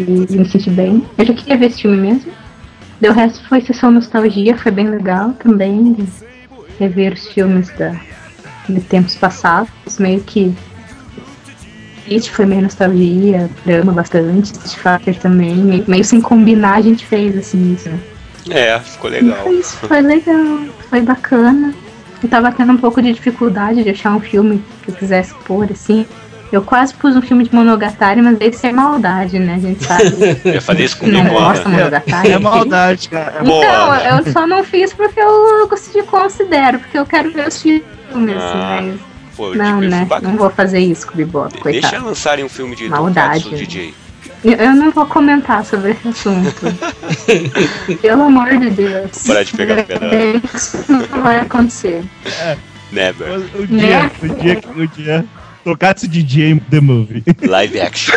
E me senti bem. Eu já queria ver esse filme mesmo. Deu o resto foi sessão nostalgia, foi bem legal também. De rever os filmes da, de tempos passados, meio que It foi meio nostalgia, drama bastante, Street Fighter também, meio, meio, sem combinar a gente fez assim isso. É, ficou legal. Foi, isso, foi legal, foi bacana. Eu tava tendo um pouco de dificuldade de achar um filme que eu quisesse pôr assim. Eu quase pus um filme de Monogatari, mas esse é maldade, né? A gente sabe. Eu fazer isso com não gosta Monogatari. É maldade, cara. É Boa. Então, eu só não fiz porque eu gosto de considero, porque eu quero ver os filmes, Ah, mas. Pô, Não, tipo, né? Não vou fazer isso com o Bebop, Deixa coitado. lançarem um filme de Maldade. Tonkatsu DJ. Eu eu não vou comentar sobre esse assunto. Pelo amor de Deus. Parar de pegar pedra. Isso não vai acontecer. Never. O, o dia, o dia, que- o dia. Tokatsu DJ The Movie. Live action.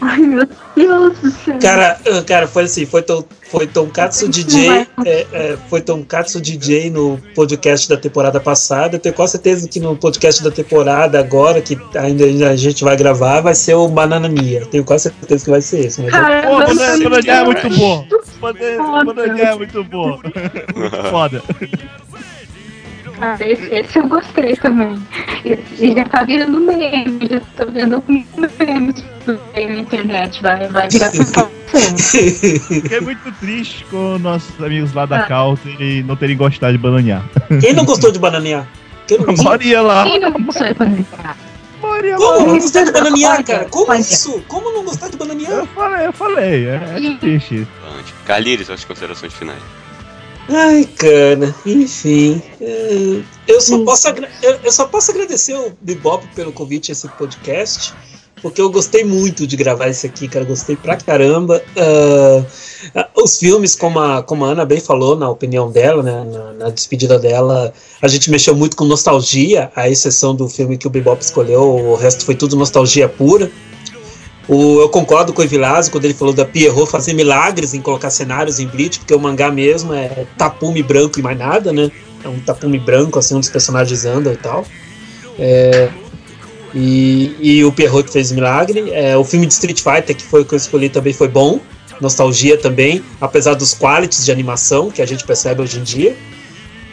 Ai, meu Deus do céu. Cara, cara, foi assim, foi, tom, foi Tonkatsu DJ, é, é, foi Tonkatsu DJ no podcast da temporada passada. Eu tenho quase certeza que no podcast da temporada agora, que ainda a gente vai gravar, vai ser o Banana Mia. Tenho quase certeza que vai ser esse. Mas Cara, Pô, é muito bom. Foda. Banana é muito bom. Foda. Cara, esse, esse eu gostei também. E, já tá virando meme, já tô vendo memes na internet, vai, vai virar. Fiquei muito triste com nossos amigos lá da Cal terem, não terem gostado de bananear. Quem não gostou de bananear? Quem não gostou? Maria lá. Quem não gostou de bananear? Maria Como não gostar de bananear, cara? Como isso? Como não gostar de bananear? Eu falei, eu falei. É, é triste. Calires, as considerações finais. Ai, cara, enfim. é, Eu só, posso, agra- eu, eu só posso agradecer o Bebop pelo convite a esse podcast, porque eu gostei muito de gravar isso aqui, cara. Gostei pra caramba. Ah, os filmes, como a, como a Ana bem falou, na opinião dela, né, na, na despedida dela, a gente mexeu muito com nostalgia, à exceção do filme que o Bebop escolheu, o resto foi tudo nostalgia pura. O, eu concordo com o Evilásio quando ele falou da Pierrot fazer milagres em colocar cenários em Bleach, porque o mangá mesmo é tapume branco e mais nada, né? É um tapume branco, assim, onde os personagens andam e tal. É, e, e o Pierrot que fez milagre. É, o filme de Street Fighter, que foi o que eu escolhi, também foi bom. Nostalgia também, apesar dos qualities de animação que a gente percebe hoje em dia.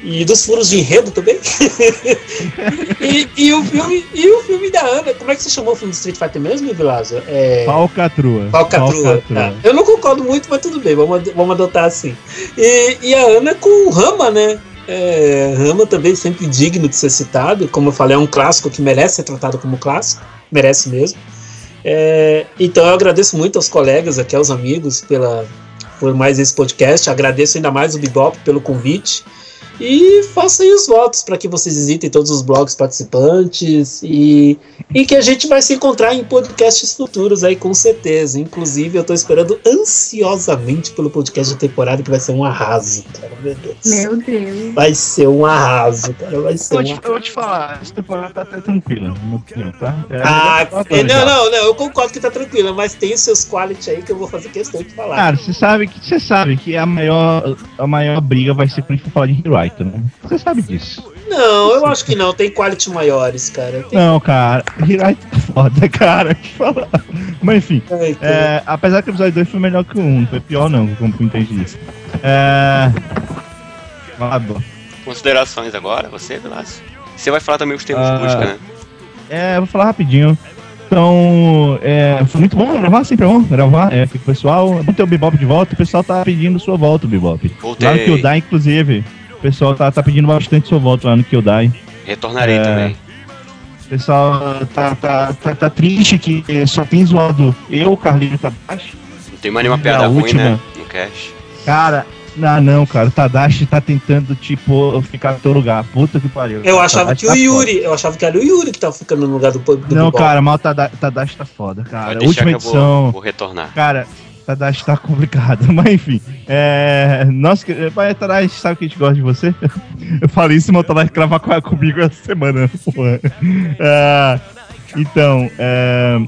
E dos furos de enredo também. e, e o filme, e o filme da Ana, como é que você chamou o filme de Street Fighter mesmo, Vilásio? É... Falcatrua. Falcatrua. tá. Eu não concordo muito, mas tudo bem, vamos, vamos adotar assim. E, e a Ana com o Rama, né? É, Rama também sempre digno de ser citado. Como eu falei, é um clássico que merece ser tratado como clássico. Merece mesmo. É, então eu agradeço muito aos colegas aqui, aos amigos, pela, por mais esse podcast. Agradeço ainda mais o Bibop pelo convite. E façam aí os votos para que vocês visitem todos os blogs participantes e, e que a gente vai se encontrar em podcasts futuros aí com certeza. Inclusive, eu tô esperando ansiosamente pelo podcast da temporada que vai ser um arraso, cara. Meu Deus. Meu Deus. Vai ser um arraso, cara. Vai ser Eu um vou, te, arraso. eu vou te falar, essa temporada tá até tranquila, na minha opinião, tá? É, Ah, é, não, não, não, eu concordo que tá tranquila, mas tem os seus quality aí que eu vou fazer questão de falar. Cara, você sabe que você sabe que a maior a maior briga vai ser quando a gente falar de Né? Você sabe disso. Não, eu acho que não, tem quality maiores, cara. Tem... Não, cara, Hirohito é foda, cara. Eu. Mas enfim, Ai, cara. é, apesar que o episódio 2 foi melhor que o 1, não foi pior não, como tu entende isso. É. Ah. Considerações agora, você, Vilas? Você vai falar também os termos Ah. de busca, né? É, vou falar rapidinho. Então, é, foi muito bom gravar, sempre é bom gravar. É, o pessoal, vamos ter o Bebop de volta, o pessoal tá pedindo sua volta, Bebop. Voltei. Lá no Kyodai, inclusive, o pessoal tá, tá pedindo bastante sua volta lá no Kyodai. Retornarei É. também. O pessoal tá, tá, tá, tá triste que só tem zoado eu, o Carlinhos Tadashi. Não tem mais nenhuma piada ruim, última? né? No cast. Cara, não, não, cara, o Tadashi tá tentando, tipo, ficar no teu lugar. Puta que pariu. Eu achava Tadashi que o tá Yuri, eu achava que era o Yuri que tava ficando no lugar do, do. Não, Bebop. cara, mas o Tada- Tadashi tá foda, cara. Última edição. vou, vou retornar. Cara, Tadashi tá complicado, mas enfim. É. Nossa, que- mas Tadashi sabe que a gente gosta de você? Eu falei isso, mas o Tadashi gravar com- comigo essa semana, porra. É, então, é,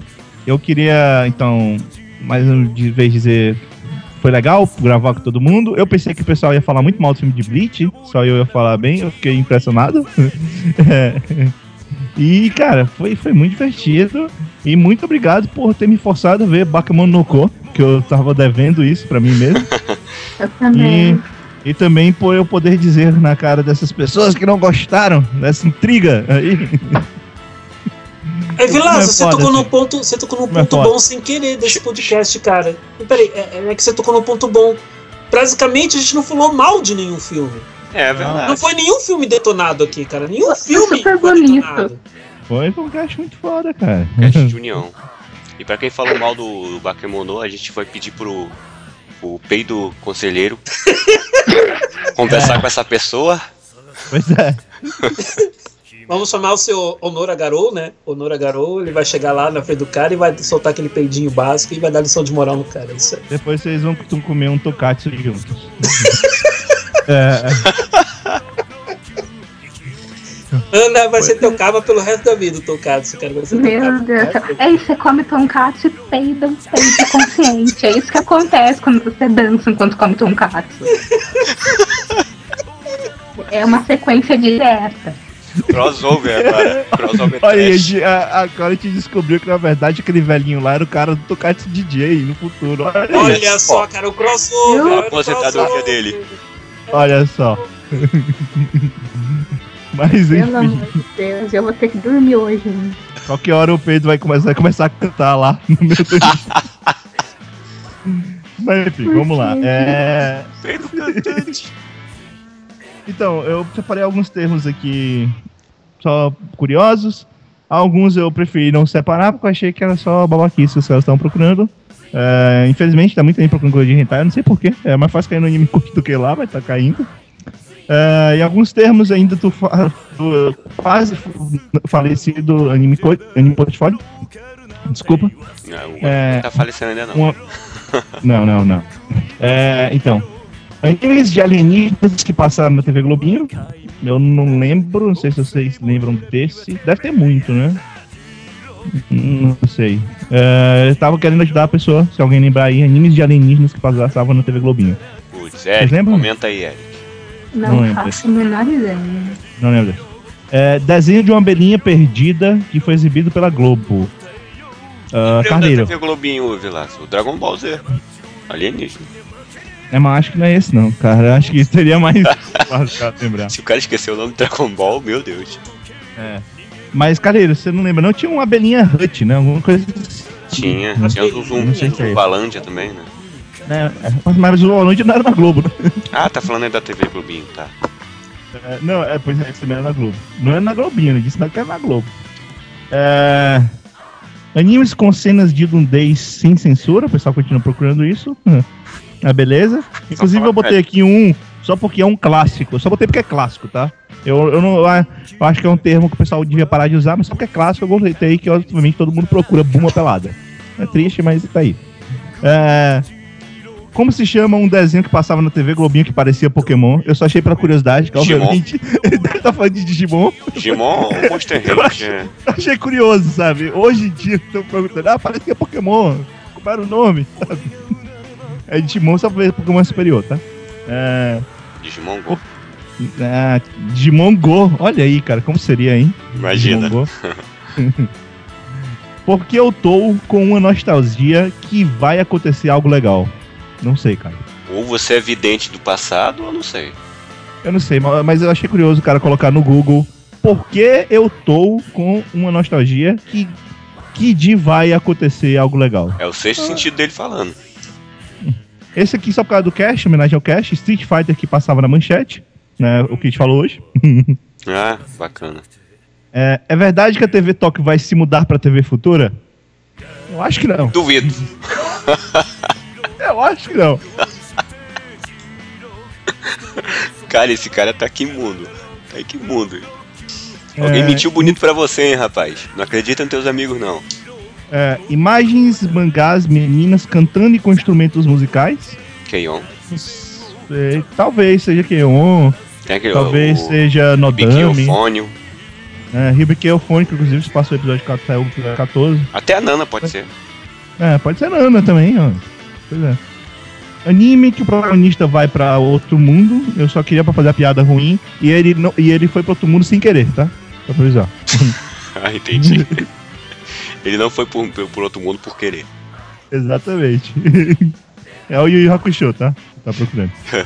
eu queria, então, mais uma vez dizer. foi legal gravar com todo mundo. Eu pensei que o pessoal ia falar muito mal do filme de Bleach, só eu ia falar bem, eu fiquei impressionado. É. E, cara, foi, foi muito divertido. E muito obrigado por ter me forçado a ver Bakemono no Ko, que eu tava devendo isso pra mim mesmo. Eu também. E, e também por eu poder dizer na cara dessas pessoas que não gostaram dessa intriga aí. É, Vilas, é você tocou num assim. ponto, você tocou num é ponto bom sem querer desse podcast, cara. E Peraí, é, é que você tocou num ponto bom. Basicamente, a gente não falou mal de nenhum filme. É verdade. Não foi nenhum filme detonado aqui, cara. Nenhum Foi filme super foi bonito. detonado. Foi um cast muito foda, cara. Cast de união. E pra quem falou mal do, Bakemono, a gente vai pedir pro, pro peido conselheiro conversar com essa pessoa. Pois é. Vamos chamar o seu Honora Garou, né? Honora Garou, ele vai chegar lá na frente do cara e vai soltar aquele peidinho básico e vai dar lição de moral no cara. Isso aí. Depois vocês vão comer um tocatsu juntos. É, Ana vai ser teu cava pelo resto da vida, o Tokatsu, cara. Vai ser Meu Deus. É isso, você come tonkatsu e peida, peida consciente. É isso que acontece quando você dança enquanto come tonkatsu. É uma sequência direta. Crossover agora. Crossover Olha, a a- agora a gente descobriu que na verdade aquele velhinho lá era o cara do Tocatsu DJ no futuro. Olha. Olha só, cara, o crossover. O aposentadoria crossover. dele. Olha só. Mas Pelo enfim, amor de Deus, eu vou ter que dormir hoje. hein? qualquer hora o Pedro vai começar, vai começar a cantar lá no meu. Mas enfim, vamos lá. É, Peido cantante. Então, eu separei alguns termos aqui só curiosos. Alguns eu preferi não separar porque eu achei que era só babaquice que os caras estavam procurando. É, infelizmente, tá muita gente procurando coisa de hentai, eu não sei porquê. É mais fácil cair no anime curto do que lá, vai tá caindo. É, e alguns termos ainda do, do quase falecido anime, anime portfólio. Desculpa. Não, É, não tá falecendo ainda não. Uma- Não, não, não. É, então, animes de alienígenas que passaram na TV Globinho. Eu não lembro, não sei se vocês lembram desse. Deve ter muito, né? Não sei. É, eu tava querendo ajudar a pessoa, se alguém lembrar aí, animes de alienígenas que passavam na TV Globinho. Putz, Eric, lembram? comenta aí, Eric. Não, Não lembro faço a menor ideia. Não lembro. É, desenho de uma abelhinha perdida que foi exibido pela Globo. Ah, Lembra Carneiro. da TV Globinho, Vilas? O Dragon Ball Z. Alienígena. É, mas acho que não é esse não, cara. Acho que seria mais fácil lembrar. Se o cara esqueceu o nome do Dragon Ball, meu Deus. É. Mas, Carneiro, você não lembra? Não tinha uma abelhinha Hut, né? Alguma coisa assim. Tinha, Não tinha o não se é isso. Valândia também, né? né? Mas, o Noite não era na Globo, né? Ah, tá falando aí da TV Globinho, tá. É, não, é, pois é, isso também era na Globo. Não é na Globinho, né? Disse que era na Globo. É... Animes com cenas de nudez sem censura, o pessoal continua procurando isso. Ah, beleza. Inclusive eu botei aqui um, só porque é um clássico. Só botei porque é clássico, tá? Eu, eu não eu acho que é um termo que o pessoal devia parar de usar, mas só porque é clássico eu botei que obviamente todo mundo procura buma pelada. É triste, mas tá aí. É... Como se chama um desenho que passava na TV Globinho que parecia Pokémon? Eu só achei pela curiosidade, que obviamente ele deve estar falando de Digimon. Digimon ou Monster Eu Ranch? É. Achei curioso, sabe? Hoje em dia estão perguntando, ah, é Pokémon. Como era o nome? Sabe? É Digimon só pra ver Pokémon superior, tá? É, Digimon Go. é, Digimon Go. Olha aí, cara, como seria, hein? Imagina. Porque eu tô com uma nostalgia que vai acontecer algo legal. Não sei, cara. Ou você é vidente do passado, ou não sei. Eu não sei, ma- mas eu achei curioso o cara colocar no Google porque eu tô com uma nostalgia que que de vai acontecer algo legal. É o sexto sentido dele falando. Esse aqui só por causa do cast, homenagem ao cast, Street Fighter que passava na manchete, né, o que a gente falou hoje. Ah, bacana. É, é verdade que a TV Tóquio vai se mudar pra TV Futura? Eu acho que não. Duvido. Eu acho que não. Cara, esse cara tá que mundo. Tá que mundo. Alguém É, mentiu bonito pra você, hein, rapaz. Não acredita nos teus amigos, não. É, imagens, mangás, meninas cantando e com instrumentos musicais. Keion. É, talvez seja aquele talvez o, seja Nodami. É, Hibiki Eufônico, inclusive, se passou o episódio 4, saiu o episódio 14. Até a Nana pode ser. É, pode ser Nana também, ó. Pois é. anime que o protagonista vai pra outro mundo. Eu só queria pra fazer a piada ruim. E ele, não, e ele foi pra outro mundo sem querer, tá? Pra avisar. Ah, entendi. Ele não foi por, por outro mundo por querer. Exatamente. É o Yu Yu Hakusho, tá? Tá procurando.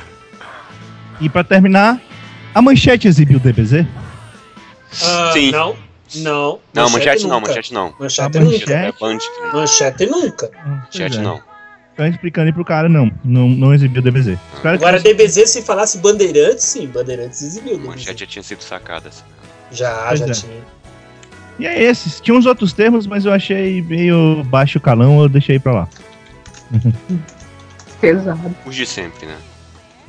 E pra terminar, a manchete exibiu o DBZ? Ah, Sim. Não, não. Não, manchete não, nunca. manchete não. Manchete A nunca. manchete- É Band que Manchete nunca. manchete é. não. Tá explicando aí pro cara, não. Não, não exibiu o DBZ. Espero que Agora, DBZ, se falasse Bandeirantes, sim, Bandeirantes exibiu. DBZ. Manchete já tinha sido sacada. assim. Já, Pois já é. tinha. E é esses. Tinha uns outros termos, mas eu achei meio baixo calão, eu deixei pra lá. Pesado. Os de sempre, né?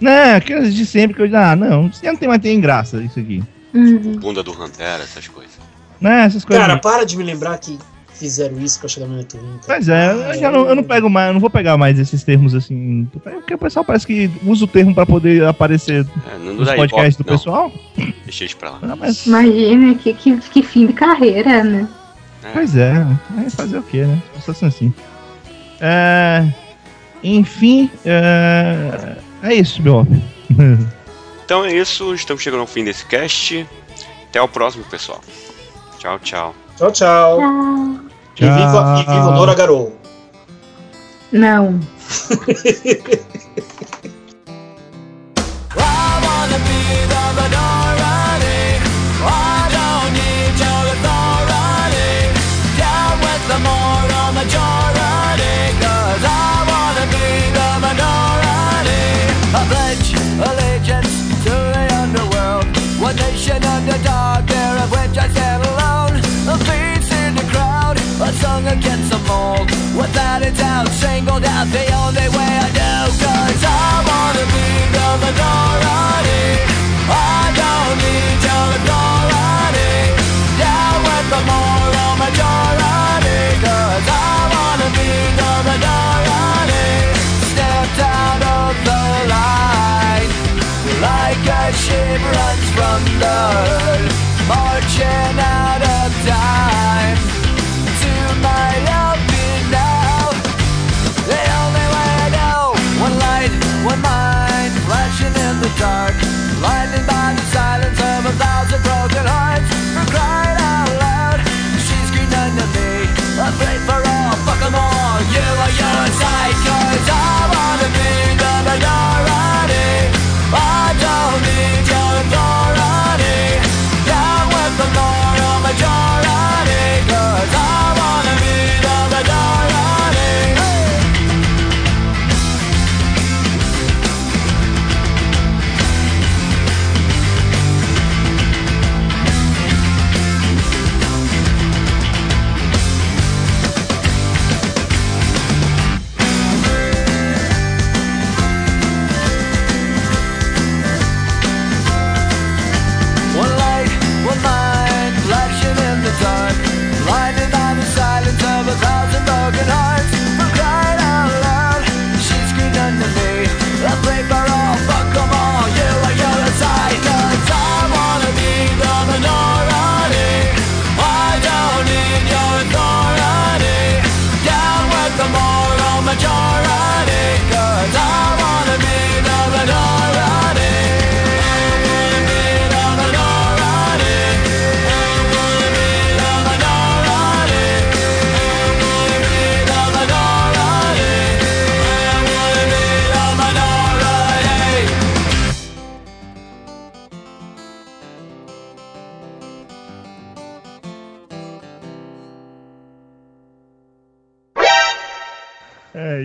Né, aqueles de sempre que eu ah, não, isso não tem mais tem graça isso aqui. Uhum. Bunda do Rantera, essas coisas. Né, essas coisas. Cara, para de me lembrar que fizeram isso pra chegar no Netwin. Pois é, eu, já não, eu não pego mais, eu não vou pegar mais esses termos assim. Porque o pessoal parece que usa o termo pra poder aparecer É, nos podcasts do não. pessoal. Deixa eles pra lá. Ah, mas, Imagina que, que, que fim de carreira, né? É, pois é, é fazer o que, né? As pessoas são assim. É, enfim, é, é isso, meu. Então é isso, estamos chegando ao fim desse cast. Até o próximo, pessoal. Tchau, tchau. Tchau, tchau. Tchau. E viva, e viva o Nora Garou. Não. Doubt, singled out the only way I know. Cause I wanna be the minority. I don't need your authority. Down with the moral majority. Cause I wanna be the minority. Stepped out of the line. Like a ship runs from the herd. Marching out Blinded by the silence of a thousand broken hearts For crying out loud. She screamed unto me Afraid for all, fuck 'em all. You are your Cause I wanna be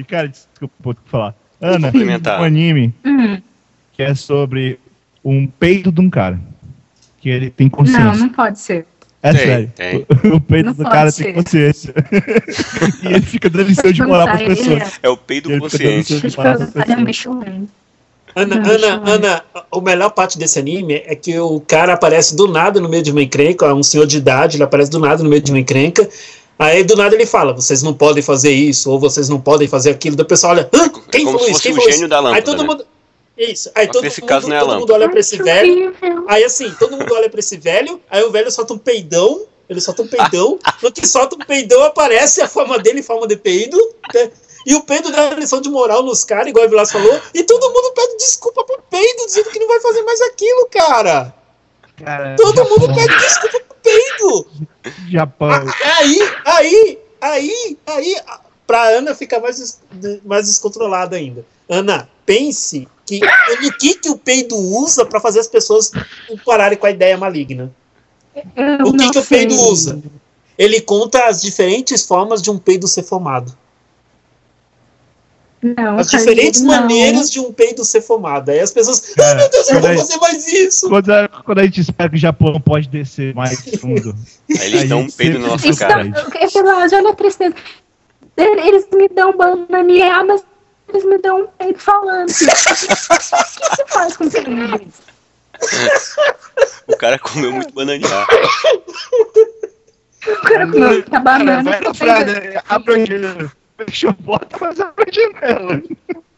cara, desculpa vou falar. Ana, um anime Hum, que é sobre um peito de um cara. Que ele tem não, consciência. não pode ser. É Tem, sério. tem. O, o peito Não do cara ser. tem consciência. e ele fica dando lição de Não moral tá, pras ele pessoas. é- o Ele fica consciente. Ana, Não, Ana. Ana, a melhor parte desse anime é que o cara aparece do nada no meio de uma encrenca, é um senhor de idade, ele aparece do nada no meio de uma encrenca. Aí do nada ele fala: vocês não podem fazer isso, ou vocês não podem fazer aquilo. Do pessoal olha, Hã? quem É como falou se isso? fosse Quem o falou gênio isso? da lâmpada, Aí todo né? mundo. Isso. Aí que todo, nesse mundo, caso não é mundo olha pra esse velho. Aí assim, todo mundo olha pra esse velho, aí o velho solta um peidão, ele solta um peidão, no que solta um peidão aparece a forma dele em forma de peido, né? E o peido dá lição de moral nos caras, igual a Vilas falou, e todo mundo pede desculpa pro peido, dizendo que não vai fazer mais aquilo, cara. Cara, Todo mundo pede desculpa pro peido. Japão. Aí, aí, aí, aí, pra Ana ficar mais, mais descontrolada ainda. Ana, pense que no que, que o peido usa pra fazer as pessoas pararem com a ideia maligna. Eu O que, que o peido usa? Ele conta as diferentes formas de um peido ser formado. Não, As diferentes não. maneiras de um peido ser formado. Aí as pessoas, ai Cara, meu Deus, eu não vou fazer mais isso. Quando, a- quando a gente espera que o Japão pode descer mais fundo. Aí eles dão um peido na nossa Eles cara. dão- eu falo, olha a tristeza. Eles me dão bananear, mas eles me dão um peito falando. o que você faz com isso? O cara comeu muito bananear. O cara comeu muita Cara, banana. vai abre a. Fecha a porta, mas abre a janela.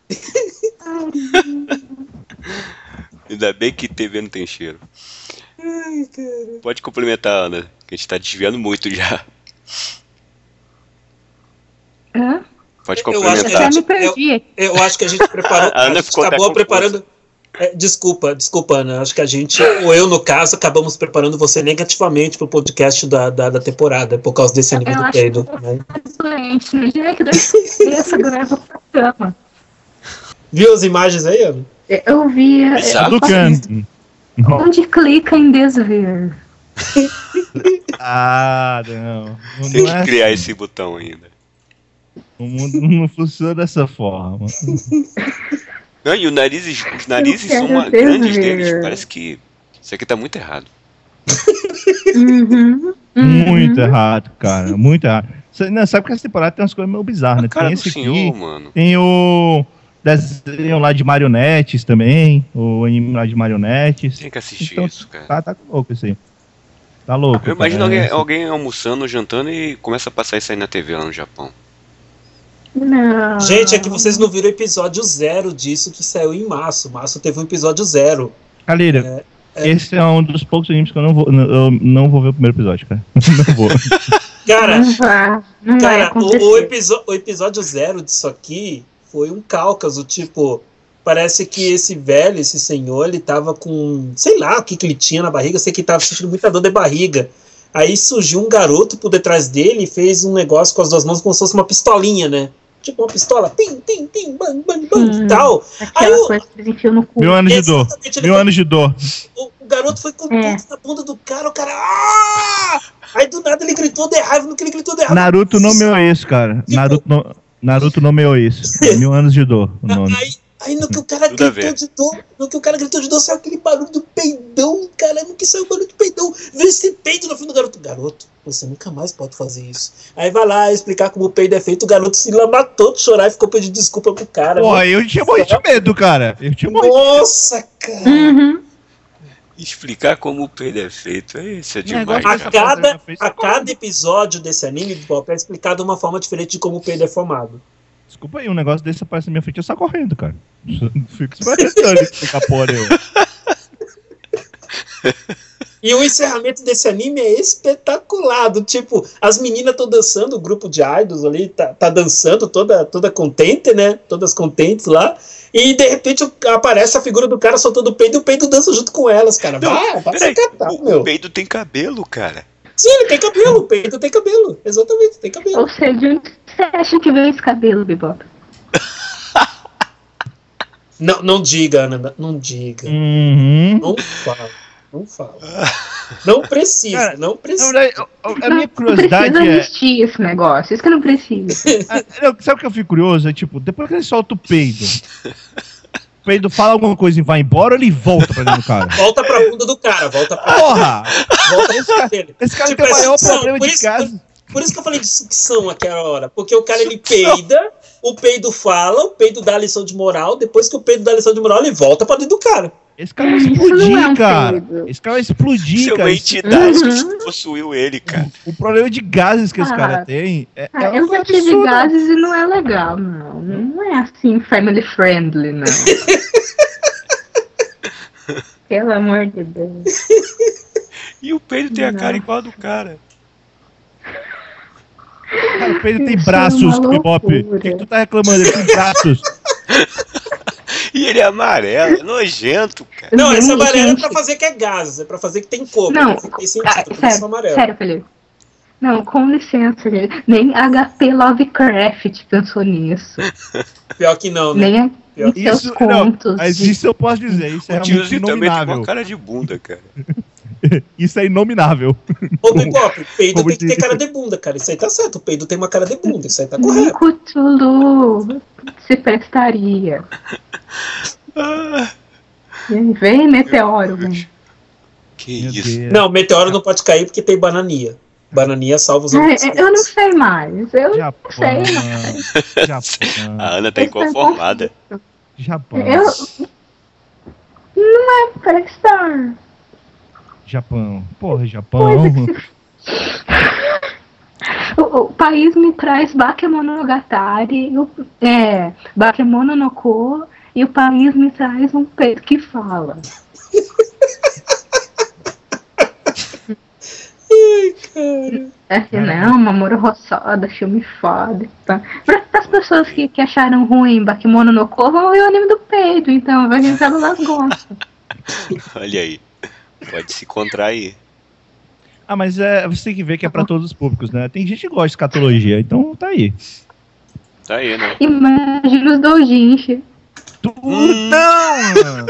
Ainda bem que TV não tem cheiro. Pode complementar, Ana, que a gente tá desviando muito já. Hã? Pode Eu acho que Eu complementar. já me perdi. Eu acho que a gente preparou. A Ana a gente ficou acabou confusa. É, desculpa, desculpa, Ana. Acho que a gente, ou eu no caso, acabamos preparando você negativamente pro podcast da, da, da temporada, por causa desse anime Eu do que- né? Doente, no dia que cabeça, grava pra cama. Viu as imagens aí, Ana? Eu vi. Exato. eu Do faço- can. Onde clica em desver? Ah, não. Não, Tem não é que criar assim. esse botão ainda. O mundo não funciona dessa forma. Não, e o nariz, os narizes são uma, grandes deles. Parece que isso aqui tá muito errado. Uhum. uhum. Muito errado, cara. Muito errado. Não, sabe que essa temporada tem umas coisas meio bizarras, né? cara Tem esse senhor, aqui, mano. tem o desenho lá de marionetes também, o anime lá de marionetes. Tem que assistir Então, isso, cara. Tá, tá louco isso aí. Tá louco. Eu imagino cara. alguém, alguém almoçando, jantando e começa a passar isso aí na TV lá no Japão. Não. Gente, é que vocês não viram o episódio zero disso que saiu em março. Março teve um episódio zero. Calheira, é- esse é um dos poucos animes que eu não vou, eu não vou ver o primeiro episódio, cara. não vou. Cara, Não vai. Não vai Cara, acontecer. o, o, episo- o episódio zero disso aqui foi um cáucaso, tipo, parece que esse velho, esse senhor, ele tava com, sei lá o que que ele tinha na barriga, sei que ele tava sentindo muita dor de barriga. Aí surgiu um garoto por detrás dele e fez um negócio com as duas mãos como se fosse uma pistolinha, né? Tipo uma pistola, tim, tim, tim, bang, bang, bang, Hum. e tal. Aí o- coisa que eles enfiam no cu. Mil anos de dor. Foi- anos de dor. o, o garoto foi com É. tudo na bunda do cara, o cara. Ah! Aí do nada ele gritou de raiva, no que ele gritou de raiva. Naruto nomeou isso, cara. Tipo- Naruto, no, Naruto nomeou isso. Mil anos de dor, o nome. Aí, aí no que o cara Tudo gritou de dor, no que o cara gritou de dor, saiu aquele barulho do peidão, cara, no que saiu o barulho do peidão, veio esse peido na frente do garoto. Garoto, você nunca mais pode fazer isso. Aí vai lá explicar como o peido é feito, o garoto se lamatou de chorar e ficou pedindo desculpa pro cara. Porra, eu tinha morrido de medo, cara. Eu tinha morrido. Nossa, cara. Uhum. Explicar como o peido é feito, é isso é demais, A cada, a cada episódio desse anime, Bob, é explicado uma forma diferente de como o peido é formado. Desculpa aí, um negócio desse aparece na minha frente, eu saio correndo, cara. Fico esperando explicar porra nenhuma. E o encerramento desse anime é espetacular. do Tipo, as meninas estão dançando, o grupo de idols ali tá, tá dançando, toda, toda contente, né? Todas contentes lá. E de repente aparece a figura do cara soltando o peido e o peido dança junto com elas, cara. Não, vai, vai se catar, meu. o peido tem cabelo, cara. Sim, ele tem cabelo, o peido tem cabelo. Exatamente, tem cabelo. Ou seja, onde você acha que veio esse cabelo, Bebop? Não, não diga, Ana, não diga. Uhum. Não fala, não fala. Não precisa, Cara, não Na precisa. verdade, a- a minha Não curiosidade precisa é. esse negócio. Isso que não precisa. Ah, não, Sabe o que eu fico curioso? É tipo, depois que ele solta o peido, o peido fala alguma coisa e vai embora, ele volta pra dentro do cara. Volta pra bunda do cara, volta pra, Porra! volta pra cara dele. Esse cara Tipo, tem o maior sucção, problema de casa. Por isso que eu falei de sucção aquela hora. Porque o cara ele peida, o peido fala, o peido dá a lição de moral, depois que o peido dá a lição de moral, ele volta pra dentro do cara. Esse cara vai explodir, não é um cara. Esse cara vai explodir, é cara. Esse- entidade Uhum. que possuiu ele, cara. O problema de gases que esse Ah. cara tem é. Ah, é eu já tive absurdo. gases e não é legal, não. Não é assim family friendly, não. Pelo amor de Deus. E o peido tem a cara Não. igual a do cara. Cara, o Pedro tem é braços, Bebop. O que, que tu tá reclamando? Ele tem braços. E ele é amarelo, é nojento, cara. Não, esse amarelo é pra fazer que é gases, é pra fazer que tem cor. Não, tem ah, sentido, isso é sério, amarelo. sério, Felipe. Não, com licença, gente. Nem HP Lovecraft pensou nisso. Pior que não, né? Nem Pior Isso, não, mas de- isso eu posso dizer. Isso é O realmente tiozinho também tem inominável. uma cara de bunda, cara. Isso é inominável. Ô, Bebop, peido Como tem que ter cara de bunda, cara. Isso aí tá certo. O peido tem uma cara de bunda, isso aí tá correto. Cthulhu se prestaria. Ah, Vem meteoro, vem. que Meu isso. Deus. Não, meteoro não pode cair porque tem bananinha. Bananinha salva os Ah, outros. Eu não sei mais. Eu Japão. sei mais. Japão. A Ana tá inconformada. Japão. Eu. Não é prestar. Japão. Porra, Japão. Se- O, o país me traz Bakemonogatari, o, é, Bakemono no Ko, e o país me traz um peito que fala. É que não, Mamoru Hosoda, filme foda. Tá. Para as pessoas que, que acharam ruim Bakemono no Ko, vão ver o anime do peito, então vai se elas gostam. Olha aí. Pode se contrair. Ah, mas é, você tem que ver que é pra todos os públicos, né? Tem gente que gosta de escatologia, então tá aí. Tá aí, né? Imagina os doujinshi. Tu, Hum. Não!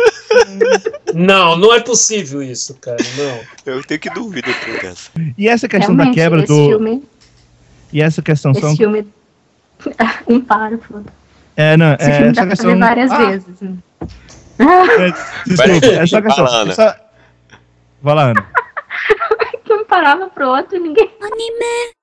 Não, não é possível isso, cara. Não. Eu tenho que dormir depois dessa. E essa questão da Realmente, quebra esse do. filme, E essa questão são. esse filme um párfuro. É, não, Esse é, filme essa dá pra questão. ver várias Ah, vezes. né? é, desculpa, essa questão. Essa... Vai lá, Ana. que um parava pro outro e ninguém. Anime,